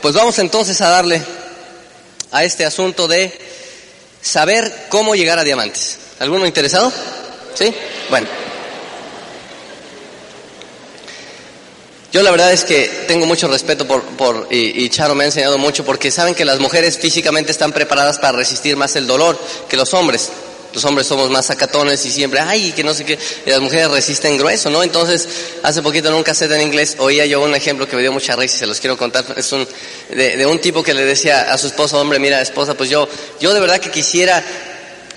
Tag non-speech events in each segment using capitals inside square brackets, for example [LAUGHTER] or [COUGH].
Pues vamos entonces a darle a este asunto de saber cómo llegar a diamantes. ¿Alguno interesado? ¿Sí? Bueno. Yo la verdad es que tengo mucho respeto por, por y, y, Charo me ha enseñado mucho porque saben que las mujeres físicamente están preparadas para resistir más el dolor que los hombres los hombres somos más sacatones y siempre, ay, que no sé qué, y las mujeres resisten grueso, ¿no? Entonces, hace poquito en un cassette en inglés oía yo un ejemplo que me dio mucha risa y se los quiero contar. Es un, de, de un tipo que le decía a su esposa, hombre, mira, esposa, pues yo, yo de verdad que quisiera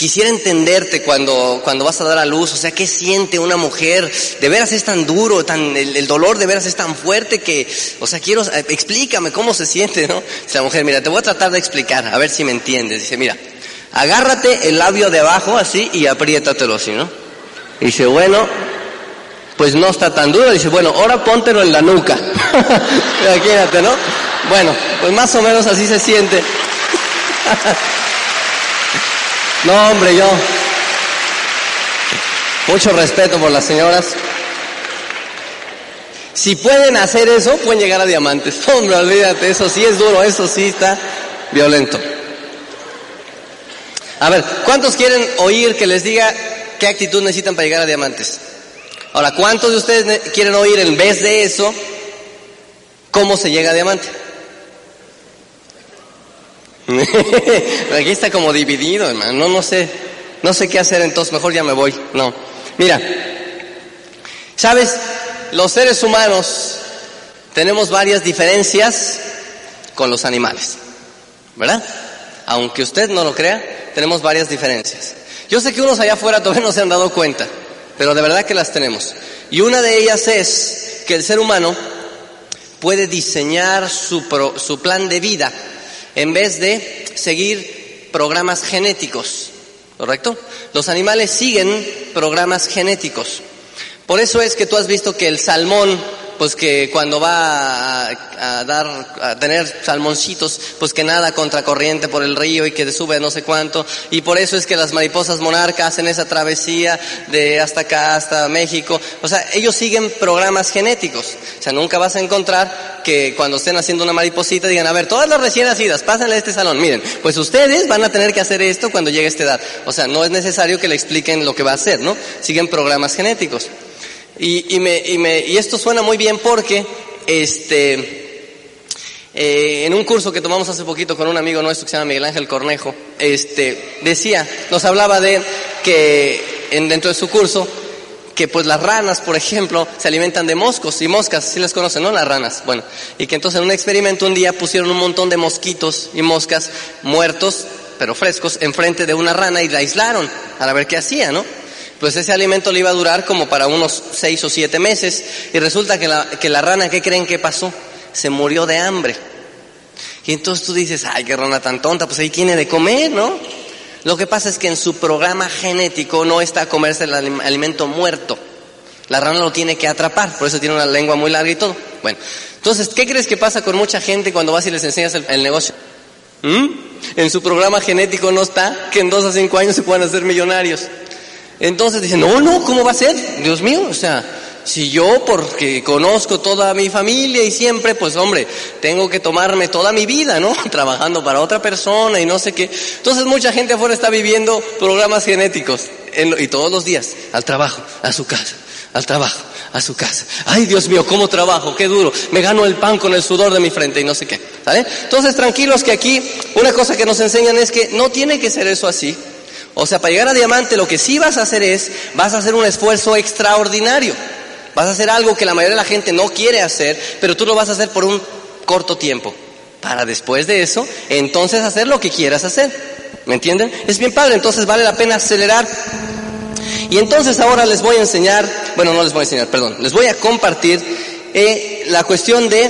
quisiera entenderte cuando, cuando vas a dar a luz, o sea, ¿qué siente una mujer? De veras es tan duro, tan, el, el, dolor de veras es tan fuerte que, o sea, quiero, explícame cómo se siente, ¿no? Dice la mujer, mira, te voy a tratar de explicar, a ver si me entiendes. Dice, mira, agárrate el labio de abajo así y apriétatelo así, ¿no? Dice, bueno, pues no está tan duro. Dice, bueno, ahora póntelo en la nuca. [LAUGHS] Imagínate, ¿no? Bueno, pues más o menos así se siente. [LAUGHS] no, hombre, yo. Mucho respeto por las señoras. Si pueden hacer eso, pueden llegar a diamantes. [LAUGHS] Hombre, olvídate, eso sí es duro, eso sí está violento. A ver, ¿cuántos quieren oír que les diga qué actitud necesitan para llegar a diamantes? Ahora, ¿cuántos de ustedes quieren oír en vez de eso cómo se llega a diamante? [LAUGHS] Aquí está como dividido, hermano. No, no sé, no sé qué hacer, entonces mejor ya me voy. No. Mira, ¿sabes? Los seres humanos tenemos varias diferencias con los animales, ¿verdad? Aunque usted no lo crea, tenemos varias diferencias. Yo sé que unos allá afuera todavía no se han dado cuenta, pero de verdad que las tenemos. Y una de ellas es que el ser humano puede diseñar su, pro, su plan de vida en vez de seguir programas genéticos, ¿correcto? Los animales siguen programas genéticos. Por eso es que tú has visto que el salmón pues que cuando va a, a, dar, a tener salmoncitos, pues que nada contracorriente por el río y que sube no sé cuánto. Y por eso es que las mariposas monarcas hacen esa travesía de hasta acá, hasta México. O sea, ellos siguen programas genéticos. O sea, nunca vas a encontrar que cuando estén haciendo una mariposita digan, a ver, todas las recién nacidas, pásenle a este salón. Miren, pues ustedes van a tener que hacer esto cuando llegue a esta edad. O sea, no es necesario que le expliquen lo que va a hacer, ¿no? Siguen programas genéticos. Y, y, me, y, me, y esto suena muy bien porque este, eh, en un curso que tomamos hace poquito con un amigo nuestro que se llama Miguel Ángel Cornejo, este, decía, nos hablaba de que en, dentro de su curso, que pues las ranas, por ejemplo, se alimentan de moscos y moscas, si ¿sí las conocen, ¿no? Las ranas. Bueno, y que entonces en un experimento un día pusieron un montón de mosquitos y moscas muertos, pero frescos, enfrente de una rana y la aislaron para ver qué hacía, ¿no? Pues ese alimento le iba a durar como para unos seis o siete meses y resulta que la, que la rana, ¿qué creen que pasó? Se murió de hambre. Y entonces tú dices, ay, qué rana tan tonta, pues ahí tiene de comer, ¿no? Lo que pasa es que en su programa genético no está comerse el alimento muerto. La rana lo tiene que atrapar, por eso tiene una lengua muy larga y todo. Bueno, entonces, ¿qué crees que pasa con mucha gente cuando vas y les enseñas el, el negocio? ¿Mm? En su programa genético no está que en dos a cinco años se puedan hacer millonarios. Entonces dicen, no, no, ¿cómo va a ser? Dios mío, o sea, si yo, porque conozco toda mi familia y siempre, pues hombre, tengo que tomarme toda mi vida, ¿no? [LAUGHS] Trabajando para otra persona y no sé qué. Entonces mucha gente afuera está viviendo programas genéticos en, y todos los días, al trabajo, a su casa, al trabajo, a su casa. Ay, Dios mío, cómo trabajo, qué duro. Me gano el pan con el sudor de mi frente y no sé qué. ¿Sale? Entonces tranquilos que aquí una cosa que nos enseñan es que no tiene que ser eso así. O sea, para llegar a diamante lo que sí vas a hacer es, vas a hacer un esfuerzo extraordinario. Vas a hacer algo que la mayoría de la gente no quiere hacer, pero tú lo vas a hacer por un corto tiempo. Para después de eso, entonces hacer lo que quieras hacer. ¿Me entienden? Es bien padre, entonces vale la pena acelerar. Y entonces ahora les voy a enseñar, bueno, no les voy a enseñar, perdón, les voy a compartir eh, la cuestión de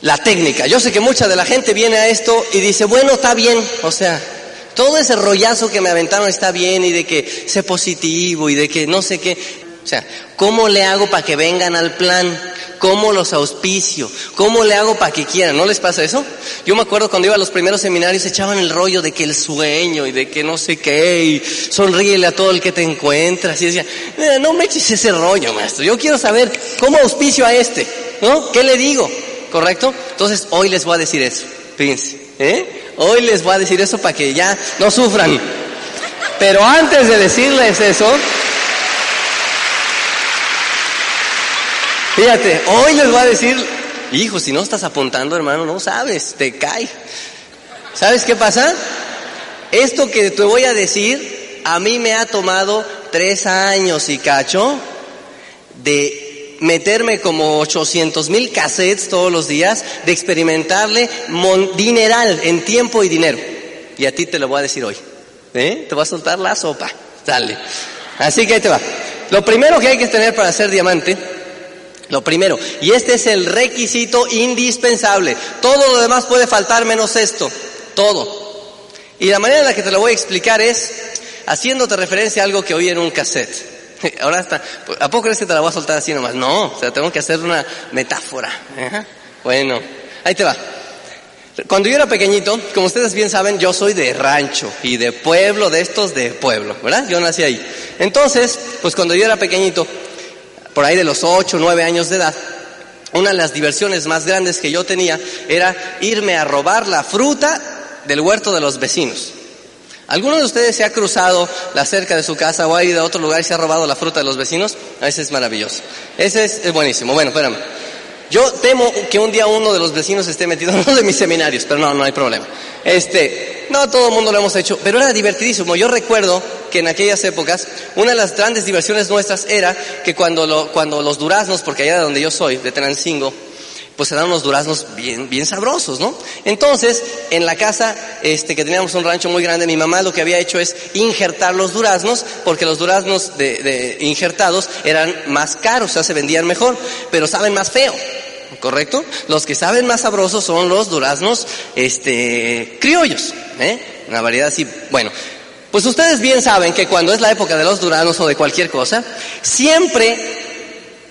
la técnica. Yo sé que mucha de la gente viene a esto y dice, bueno, está bien, o sea, todo ese rollazo que me aventaron está bien y de que sé positivo y de que no sé qué. O sea, ¿cómo le hago para que vengan al plan? ¿Cómo los auspicio? ¿Cómo le hago para que quieran? ¿No les pasa eso? Yo me acuerdo cuando iba a los primeros seminarios echaban el rollo de que el sueño y de que no sé qué y sonríele a todo el que te encuentras y decía, no me eches ese rollo, maestro. Yo quiero saber cómo auspicio a este, ¿no? ¿Qué le digo? ¿Correcto? Entonces hoy les voy a decir eso. Fíjense, ¿eh? Hoy les voy a decir eso para que ya no sufran. Pero antes de decirles eso, Fíjate, hoy les voy a decir, hijo, si no estás apuntando, hermano, no sabes, te cae. ¿Sabes qué pasa? Esto que te voy a decir, a mí me ha tomado tres años y cacho de meterme como 800 mil cassettes todos los días, de experimentarle dineral en tiempo y dinero. Y a ti te lo voy a decir hoy. ¿Eh? Te voy a soltar la sopa. Dale. Así que ahí te va. Lo primero que hay que tener para ser diamante lo primero, y este es el requisito indispensable. Todo lo demás puede faltar menos esto, todo. Y la manera en la que te lo voy a explicar es haciéndote referencia a algo que oí en un cassette. [LAUGHS] Ahora está, ¿a poco crees que te la voy a soltar así nomás? No, o sea, tengo que hacer una metáfora. Bueno, ahí te va. Cuando yo era pequeñito, como ustedes bien saben, yo soy de rancho y de pueblo, de estos de pueblo, ¿verdad? Yo nací ahí. Entonces, pues cuando yo era pequeñito, por ahí de los 8, 9 años de edad, una de las diversiones más grandes que yo tenía era irme a robar la fruta del huerto de los vecinos. ¿Alguno de ustedes se ha cruzado la cerca de su casa o ha ido a otro lugar y se ha robado la fruta de los vecinos? Ese es maravilloso. Ese es, buenísimo. Bueno, espérame. Yo temo que un día uno de los vecinos esté metido en uno de mis seminarios, pero no, no hay problema. Este, no todo el mundo lo hemos hecho, pero era divertidísimo. Yo recuerdo que en aquellas épocas una de las grandes diversiones nuestras era que cuando, cuando los duraznos, porque allá de donde yo soy, de Tenancingo, pues se dan unos duraznos bien, bien sabrosos, ¿no? Entonces, en la casa, este, que teníamos un rancho muy grande, mi mamá lo que había hecho es injertar los duraznos, porque los duraznos de, de injertados eran más caros, o sea, se vendían mejor, pero saben más feo. ¿correcto? Los que saben más sabrosos son los duraznos, este, criollos, ¿eh? Una variedad así, bueno. Pues ustedes bien saben que cuando es la época de los duraznos o de cualquier cosa, siempre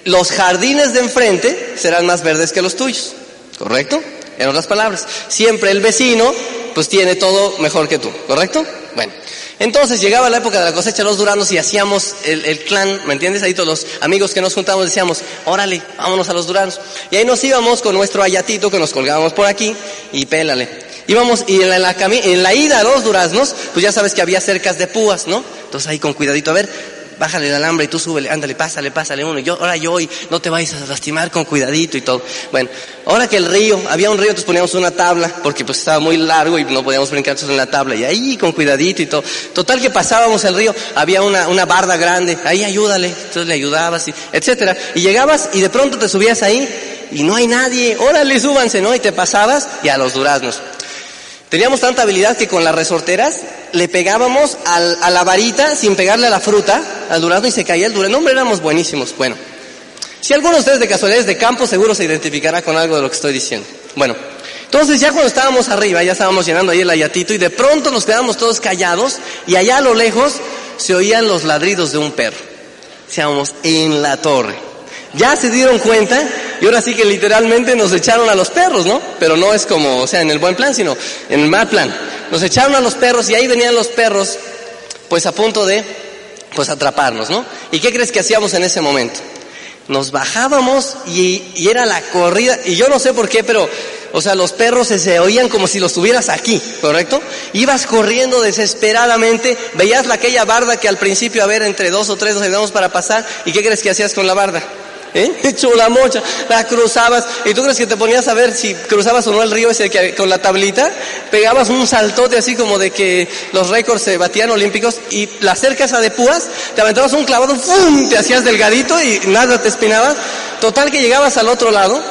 los jardines de enfrente serán más verdes que los tuyos, ¿correcto? En otras palabras, siempre el vecino pues tiene todo mejor que tú, ¿correcto? Bueno, entonces llegaba la época de la cosecha de los duranos y hacíamos el, clan, ¿me entiendes? Ahí todos los amigos que nos juntamos decíamos, órale, vámonos a los duranos. Y ahí nos íbamos con nuestro ayatito que nos colgábamos por aquí y pélale. Íbamos y en la, en la ida a los duraznos, pues ya sabes que había cercas de púas, ¿no? Entonces ahí con cuidadito, a ver, bájale el alambre y tú súbele, ándale, pásale, pásale uno. Yo, ahora yo hoy no te vayas a lastimar con cuidadito y todo. Bueno, ahora que el río, había un río, entonces poníamos una tabla, porque pues estaba muy largo y no podíamos brincar en la tabla. Y ahí con cuidadito y todo. Total que pasábamos el río, había una, una barda grande, ahí ayúdale, entonces le ayudabas, y, etcétera. Y llegabas y de pronto te subías ahí y no hay nadie, órale, súbanse, ¿no? Y te pasabas y a los duraznos. Teníamos tanta habilidad que con las resorteras le pegábamos a la varita sin pegarle a la fruta, al durazno y se caía el durazno. hombre, éramos buenísimos. Bueno, si alguno de ustedes de casualidades de campo seguro se identificará con algo de lo que estoy diciendo. Bueno, entonces ya cuando estábamos arriba, ya estábamos llenando ahí el ayatito y de pronto nos quedamos todos callados y allá a lo lejos se oían los ladridos de un perro. Seamos en la torre ya se dieron cuenta y ahora sí que literalmente nos echaron a los perros, ¿no? Pero no es como, o sea, en el buen plan, sino en el mal plan. Nos echaron a los perros y ahí venían los perros, pues a punto de, pues atraparnos, ¿no? ¿Y qué crees que hacíamos en ese momento? Nos bajábamos y, era la corrida, y yo no sé por qué, pero, o sea, los perros se, oían como si los tuvieras aquí, ¿correcto? Ibas corriendo desesperadamente, veías la, aquella barda que al principio, a ver, entre dos o tres nos ayudamos para pasar, ¿y qué crees que hacías con la barda? ¿Eh? [LAUGHS] la mocha, la cruzabas, y tú crees que te ponías a ver si cruzabas o no el río ese que con la tablita, pegabas un saltote así como de que los récords se batían olímpicos, y la cerca esa de púas, te aventabas un clavado, ¡fum! te hacías delgadito y nada te espinabas, total que llegabas al otro lado,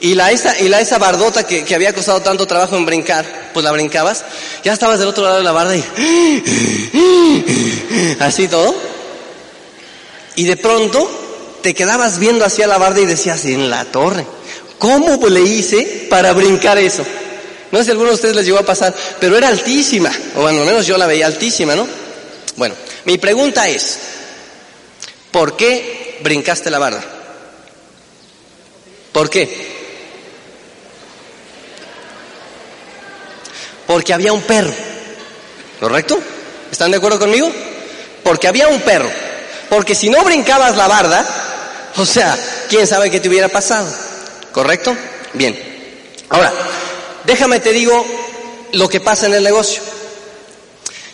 y la esa, y la esa bardota que, que había costado tanto trabajo en brincar, pues la brincabas, ya estabas del otro lado de la barda y [GASPS] así todo. Y de pronto te quedabas viendo hacia la barda y decías, en la torre, ¿Cómo le hice para brincar eso? No sé si a alguno de ustedes les llegó a pasar, pero era altísima, o al menos yo la veía altísima, ¿no? Bueno, mi pregunta es, ¿por qué brincaste la barda? ¿Por qué? Porque había un perro, ¿correcto? ¿Están de acuerdo conmigo? Porque había un perro. Porque si no brincabas la barda, o sea, quién sabe qué te hubiera pasado, ¿correcto? Bien. Ahora, déjame te digo lo que pasa en el negocio.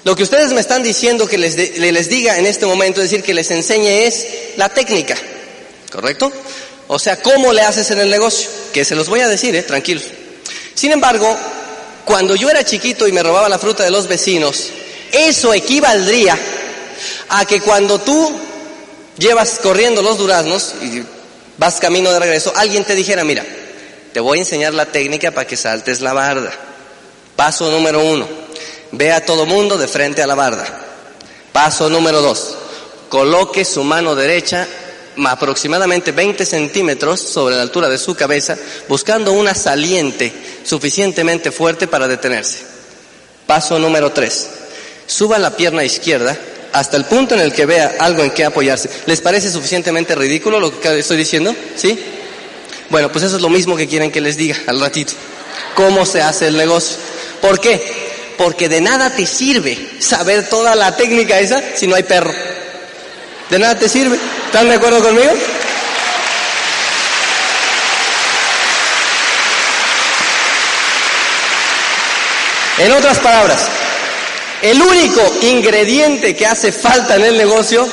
Lo que ustedes me están diciendo que les, les diga en este momento, es decir, que les enseñe es la técnica, ¿correcto? O sea, cómo le haces en el negocio, que se los voy a decir, ¿eh? tranquilos. Sin embargo, cuando yo era chiquito y me robaba la fruta de los vecinos, eso equivaldría a que cuando tú llevas corriendo los duraznos y vas camino de regreso, alguien te dijera, mira, te voy a enseñar la técnica para que saltes la barda. Paso número uno, ve a todo mundo de frente a la barda. Paso número dos, coloque su mano derecha aproximadamente 20 centímetros sobre la altura de su cabeza, buscando una saliente suficientemente fuerte para detenerse. Paso número 3. Suba la pierna izquierda hasta el punto en el que vea algo en que apoyarse. ¿Les parece suficientemente ridículo lo que estoy diciendo? ¿Sí? Bueno, pues eso es lo mismo que quieren que les diga al ratito. ¿Cómo se hace el negocio? ¿Por qué? Porque de nada te sirve saber toda la técnica esa si no hay perro. De nada te sirve. ¿Están de acuerdo conmigo? En otras palabras, el único ingrediente que hace falta en el negocio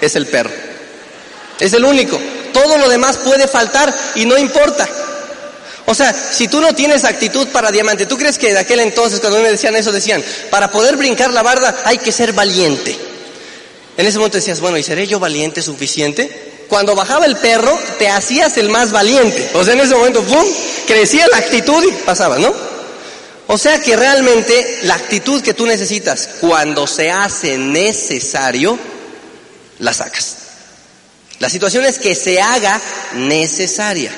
es el perro. Es el único. Todo lo demás puede faltar y no importa. O sea, si tú no tienes actitud para diamante, ¿tú crees que de aquel entonces cuando me decían eso decían, para poder brincar la barda hay que ser valiente? En ese momento decías, bueno, ¿y seré yo valiente suficiente? Cuando bajaba el perro, te hacías el más valiente. O sea, en ese momento, ¡pum!, crecía la actitud y pasaba, ¿no? O sea que realmente la actitud que tú necesitas cuando se hace necesario, la sacas. La situación es que se haga necesaria.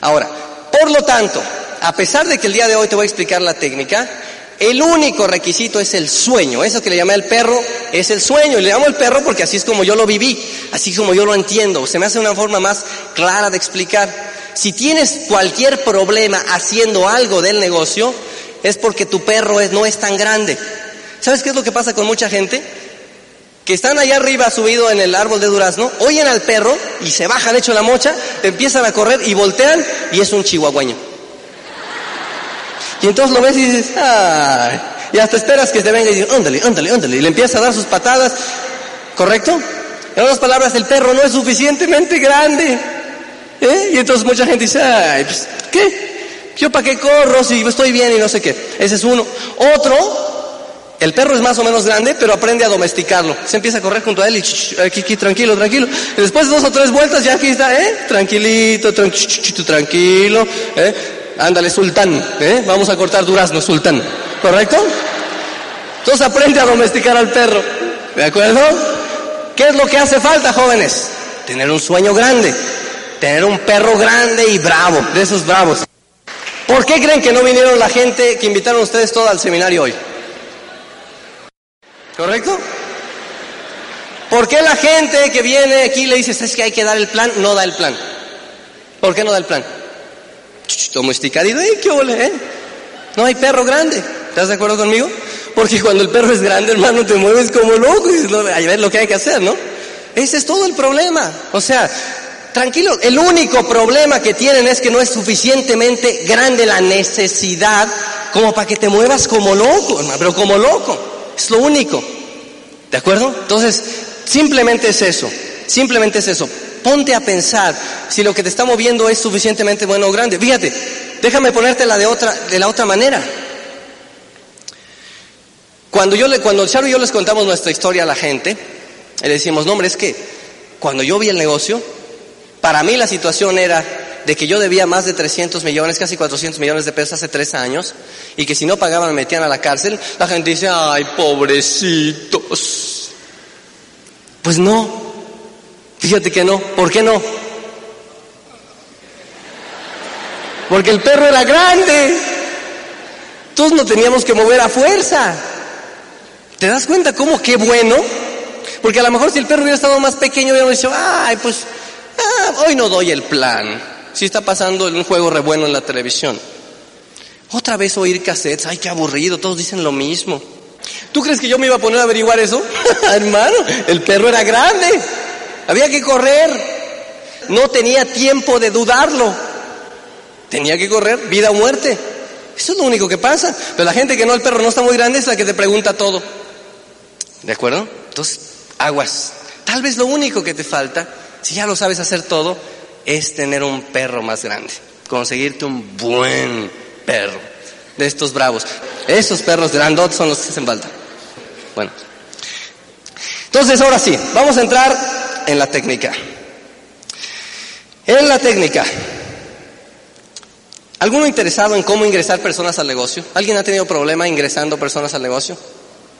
Ahora, por lo tanto, a pesar de que el día de hoy te voy a explicar la técnica, el único requisito es el sueño. Eso que le llamé el perro es el sueño. Y le llamo el perro porque así es como yo lo viví, así como yo lo entiendo. Se me hace una forma más clara de explicar. Si tienes cualquier problema haciendo algo del negocio, es porque tu perro no es tan grande. ¿Sabes qué es lo que pasa con mucha gente? Que están allá arriba subido en el árbol de durazno, oyen al perro y se bajan hecho la mocha, empiezan a correr y voltean y es un chihuahueño. Y entonces lo ves y dices, ¡ay! Y hasta esperas que te venga y diga, ándale, ándale, ándale. Y le empieza a dar sus patadas, ¿correcto? En otras palabras, el perro no es suficientemente grande. ¿Eh? Y entonces mucha gente dice, ay, pues, ¿qué? Yo para qué corro si estoy bien y no sé qué. Ese es uno. Otro, el perro es más o menos grande, pero aprende a domesticarlo. Se empieza a correr junto a él y tranquilo, tranquilo. Después de dos o tres vueltas ya aquí está, ¿eh? Tranquilito, tranquilo, tranquilo, ¿eh? Ándale, sultán, ¿eh? Vamos a cortar durazno, sultán. ¿Correcto? Entonces aprende a domesticar al perro. ¿De acuerdo? ¿Qué es lo que hace falta, jóvenes? Tener un sueño grande. Tener un perro grande y bravo, de esos bravos. ¿Por qué creen que no vinieron la gente que invitaron ustedes toda al seminario hoy? ¿Correcto? ¿Por qué la gente que viene aquí le dice, es que hay que dar el plan? No da el plan. ¿Por qué no da el plan? Domesticadito, ¿eh? ¿Qué ole, eh? No hay perro grande. ¿Estás de acuerdo conmigo? Porque cuando el perro es grande, hermano, te mueves como loco y dices, lo que hay que hacer, ¿no? Ese es todo el problema. O sea, Tranquilo, el único problema que tienen es que no es suficientemente grande la necesidad como para que te muevas como loco, hermano, pero como loco. Es lo único. ¿De acuerdo? Entonces, simplemente es eso. Simplemente es eso. Ponte a pensar si lo que te está moviendo es suficientemente bueno o grande. Fíjate, déjame ponértela de otra, de la otra manera. Cuando yo le, cuando Charo y yo les contamos nuestra historia a la gente, le decimos, no hombre, es que cuando yo vi el negocio, para mí la situación era de que yo debía más de 300 millones, casi 400 millones de pesos hace tres años, y que si no pagaban me metían a la cárcel, la gente dice, ay, pobrecitos. Pues no, fíjate que no, ¿por qué no? Porque el perro era grande. Todos nos teníamos que mover a fuerza. ¿Te das cuenta cómo qué bueno? Porque a lo mejor si el perro hubiera estado más pequeño, hubiéramos dicho, ay, pues, hoy no doy el plan. Si está pasando un juego re bueno en la televisión. Otra vez oír cassettes, ay, qué aburrido, todos dicen lo mismo. ¿Tú crees que yo me iba a poner a averiguar eso? [LAUGHS] Hermano, el perro era grande, había que correr, no tenía tiempo de dudarlo, tenía que correr, vida o muerte. Eso es lo único que pasa. Pero la gente que no, el perro no está muy grande es la que te pregunta todo. ¿De acuerdo? Entonces, aguas. Tal vez lo único que te falta, si ya lo sabes hacer todo, es tener un perro más grande. Conseguirte un buen perro. De estos bravos. Esos perros grandotes son los que hacen falta. Bueno. Entonces, ahora sí, vamos a entrar en la técnica. En la técnica. ¿Alguno interesado en cómo ingresar personas al negocio? ¿Alguien ha tenido problema ingresando personas al negocio?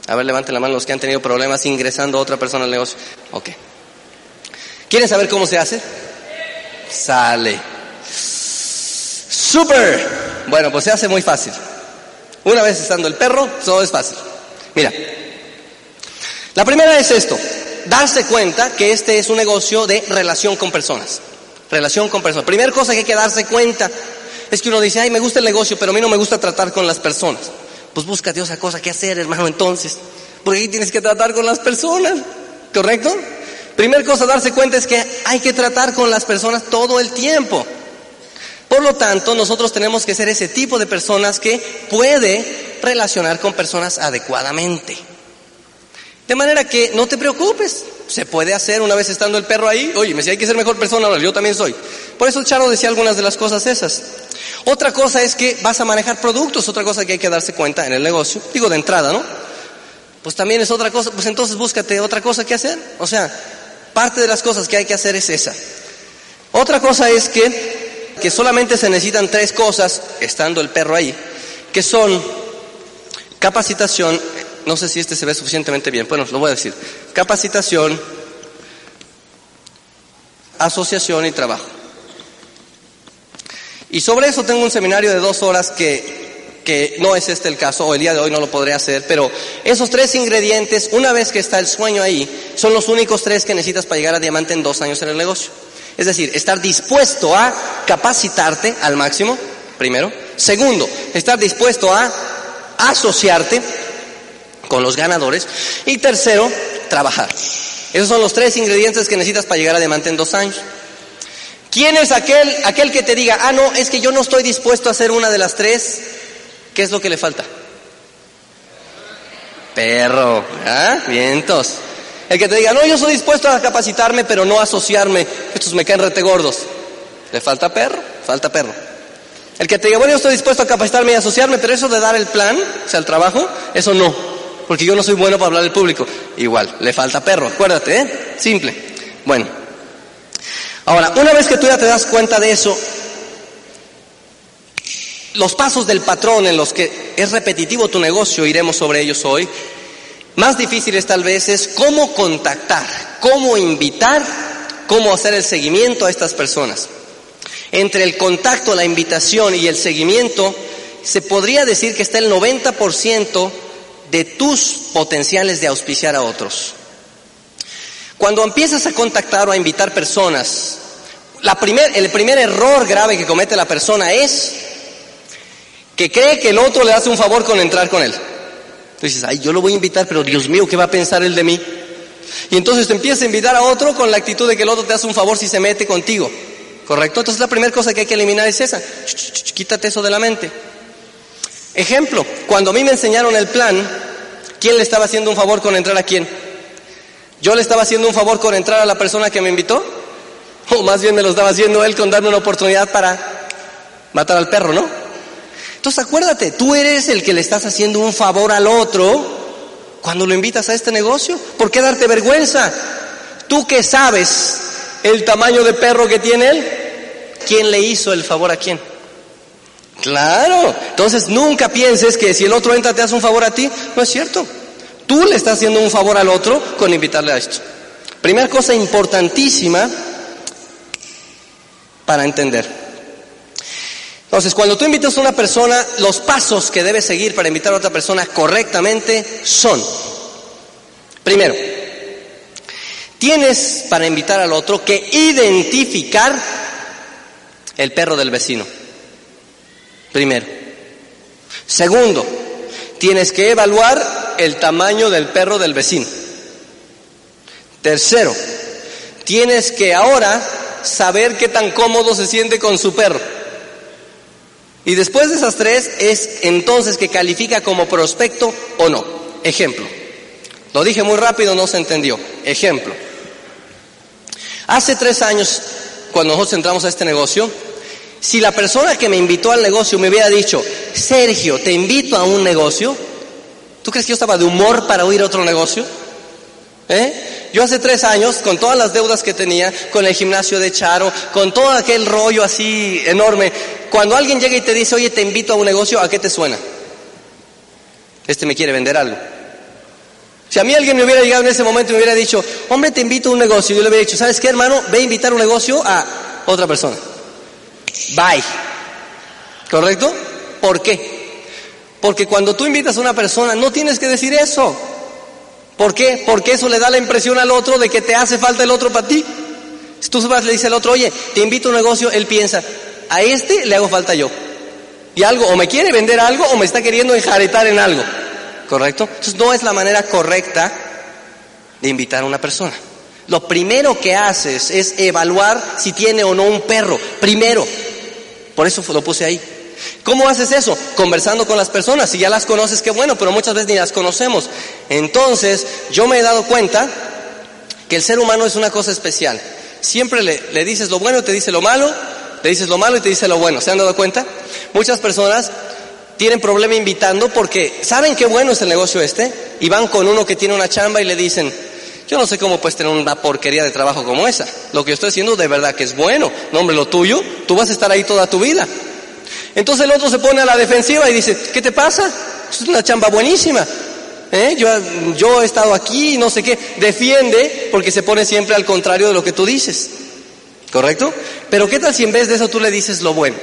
A ver, levanten la mano los que han tenido problemas ingresando a otra persona al negocio. Ok. ¿Quieren saber cómo se hace? Sale. Super. Bueno, pues se hace muy fácil. Una vez estando el perro, todo es fácil. Mira. La primera es esto. Darse cuenta que este es un negocio de relación con personas. Relación con personas. Primera cosa que hay que darse cuenta es que uno dice, ay, me gusta el negocio, pero a mí no me gusta tratar con las personas. Pues búscate otra cosa que hacer, hermano, entonces. Porque ahí tienes que tratar con las personas. ¿Correcto? Primera cosa darse cuenta es que hay que tratar con las personas todo el tiempo. Por lo tanto, nosotros tenemos que ser ese tipo de personas que puede relacionar con personas adecuadamente. De manera que no te preocupes, se puede hacer una vez estando el perro ahí. Oye, me decía, hay que ser mejor persona, yo también soy. Por eso Charo decía algunas de las cosas esas. Otra cosa es que vas a manejar productos, otra cosa que hay que darse cuenta en el negocio, digo de entrada, ¿no? Pues también es otra cosa, pues entonces búscate otra cosa que hacer. O sea, parte de las cosas que hay que hacer es esa. Otra cosa es que, que solamente se necesitan tres cosas, estando el perro ahí, que son capacitación, no sé si este se ve suficientemente bien, bueno, lo voy a decir, capacitación, asociación y trabajo. Y sobre eso tengo un seminario de dos horas que, que no es este el caso, o el día de hoy no lo podré hacer, pero esos tres ingredientes, una vez que está el sueño ahí, son los únicos tres que necesitas para llegar a diamante en dos años en el negocio. Es decir, estar dispuesto a capacitarte al máximo, primero. Segundo, estar dispuesto a asociarte con los ganadores. Y tercero, trabajar. Esos son los tres ingredientes que necesitas para llegar a diamante en dos años. ¿Quién es aquel, aquel que te diga, ah, no, es que yo no estoy dispuesto a hacer una de las tres? ¿Qué es lo que le falta? Perro, ¿ah? Vientos. El que te diga, no, yo soy dispuesto a capacitarme, pero no asociarme. Estos me caen rete gordos. ¿Le falta perro? Falta perro. El que te diga, bueno, yo estoy dispuesto a capacitarme y asociarme, pero eso de dar el plan, o sea, el trabajo, eso no. Porque yo no soy bueno para hablar al público. Igual, le falta perro, acuérdate, ¿eh? Simple. Bueno. Ahora, una vez que tú ya te das cuenta de eso, los pasos del patrón en los que es repetitivo tu negocio, iremos sobre ellos hoy, más difíciles tal vez es cómo contactar, cómo invitar, cómo hacer el seguimiento a estas personas. Entre el contacto, la invitación y el seguimiento, se podría decir que está el 90% de tus potenciales de auspiciar a otros. Cuando empiezas a contactar o a invitar personas, el primer error grave que comete la persona es que cree que el otro le hace un favor con entrar con él. Dices, ay, yo lo voy a invitar, pero Dios mío, ¿qué va a pensar él de mí? Y entonces te empiezas a invitar a otro con la actitud de que el otro te hace un favor si se mete contigo. ¿Correcto? Entonces la primera cosa que hay que eliminar es esa. quítate eso de la mente. Ejemplo, cuando a mí me enseñaron el plan, ¿quién le estaba haciendo un favor con entrar a quién? ¿Yo le estaba haciendo un favor con entrar a la persona que me invitó? O más bien me lo estaba haciendo él con darme una oportunidad para matar al perro, ¿no? Entonces acuérdate, tú eres el que le estás haciendo un favor al otro cuando lo invitas a este negocio. ¿Por qué darte vergüenza? Tú que sabes el tamaño de perro que tiene él, ¿quién le hizo el favor a quién? Claro, entonces nunca pienses que si el otro entra te hace un favor a ti, no es cierto. Tú le estás haciendo un favor al otro con invitarle a esto. Primera cosa importantísima para entender. Entonces, cuando tú invitas a una persona, los pasos que debes seguir para invitar a otra persona correctamente son, primero, tienes para invitar al otro que identificar el perro del vecino. Primero. Segundo, tienes que evaluar el tamaño del perro del vecino. Tercero, tienes que ahora saber qué tan cómodo se siente con su perro. Y después de esas tres es entonces que califica como prospecto o no. Ejemplo. Lo dije muy rápido, no se entendió. Ejemplo. Hace tres años, cuando nosotros entramos a este negocio, si la persona que me invitó al negocio me hubiera dicho, Sergio, te invito a un negocio, ¿tú crees que yo estaba de humor para oír otro negocio? ¿Eh? Yo hace tres años, con todas las deudas que tenía, con el gimnasio de Charo, con todo aquel rollo así enorme, cuando alguien llega y te dice, oye, te invito a un negocio, ¿a qué te suena? Este me quiere vender algo. Si a mí alguien me hubiera llegado en ese momento y me hubiera dicho, hombre, te invito a un negocio, yo le hubiera dicho, ¿sabes qué, hermano? Ve a invitar un negocio a otra persona. Bye. ¿Correcto? ¿Por qué? Porque cuando tú invitas a una persona no tienes que decir eso. ¿Por qué? Porque eso le da la impresión al otro de que te hace falta el otro para ti. Si tú vas le dices al otro, oye, te invito a un negocio, él piensa, a este le hago falta yo. Y algo, o me quiere vender algo o me está queriendo enjaretar en algo. ¿Correcto? Entonces no es la manera correcta de invitar a una persona. Lo primero que haces es evaluar si tiene o no un perro. Primero. Por eso lo puse ahí. ¿Cómo haces eso? Conversando con las personas. Si ya las conoces, qué bueno, pero muchas veces ni las conocemos. Entonces, yo me he dado cuenta que el ser humano es una cosa especial. Siempre le, le dices lo bueno, te dice lo malo, le dices lo malo y te dice lo bueno. ¿Se han dado cuenta? Muchas personas tienen problema invitando porque saben qué bueno es el negocio este y van con uno que tiene una chamba y le dicen, yo no sé cómo puedes tener una porquería de trabajo como esa. Lo que yo estoy haciendo de verdad que es bueno. No, hombre, lo tuyo, tú vas a estar ahí toda tu vida. Entonces el otro se pone a la defensiva y dice, ¿qué te pasa? Es una chamba buenísima. ¿Eh? Yo, yo he estado aquí, no sé qué. Defiende porque se pone siempre al contrario de lo que tú dices. ¿Correcto? Pero ¿qué tal si en vez de eso tú le dices lo bueno?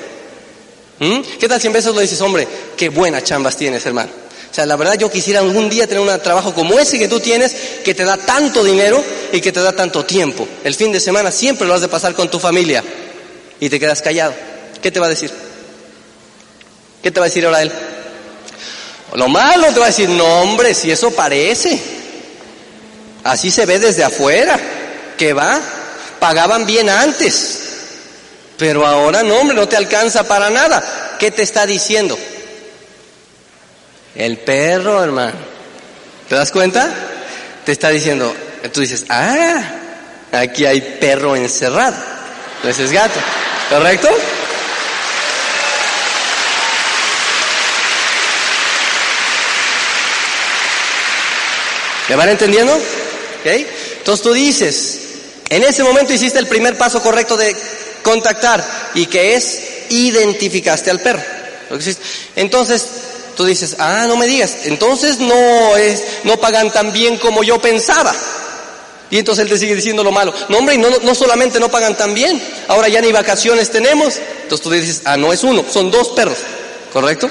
¿Mm? ¿Qué tal si en vez de eso le dices, hombre, qué buenas chambas tienes, hermano? O sea, la verdad yo quisiera algún día tener un trabajo como ese que tú tienes, que te da tanto dinero y que te da tanto tiempo. El fin de semana siempre lo has de pasar con tu familia y te quedas callado. ¿Qué te va a decir? ¿Qué te va a decir ahora él? Lo malo te va a decir, no hombre, si eso parece. Así se ve desde afuera. ¿Qué va? Pagaban bien antes. Pero ahora no, hombre, no te alcanza para nada. ¿Qué te está diciendo? El perro, hermano. ¿Te das cuenta? Te está diciendo, tú dices, ah, aquí hay perro encerrado. Ese es gato. ¿Correcto? ¿Me van entendiendo? ¿Okay? Entonces tú dices, en ese momento hiciste el primer paso correcto de contactar y que es identificaste al perro. Entonces tú dices, ah, no me digas, entonces no es, no pagan tan bien como yo pensaba. Y entonces él te sigue diciendo lo malo. No, hombre, no, no solamente no pagan tan bien, ahora ya ni vacaciones tenemos. Entonces tú dices, ah, no es uno, son dos perros, ¿correcto?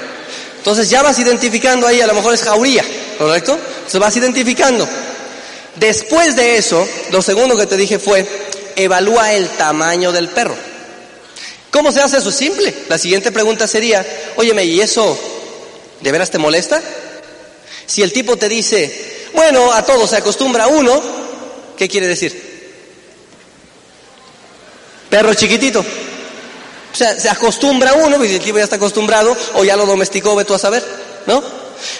Entonces ya vas identificando ahí, a lo mejor es jauría, ¿correcto? Entonces vas identificando. Después de eso, lo segundo que te dije fue, evalúa el tamaño del perro. ¿Cómo se hace eso? Simple. La siguiente pregunta sería, óyeme, ¿y eso ¿De veras te molesta? Si el tipo te dice, bueno, a todo se acostumbra uno, ¿qué quiere decir? Perro chiquitito. O sea, se acostumbra uno, pues el tipo ya está acostumbrado, o ya lo domesticó, ve tú a saber, ¿no?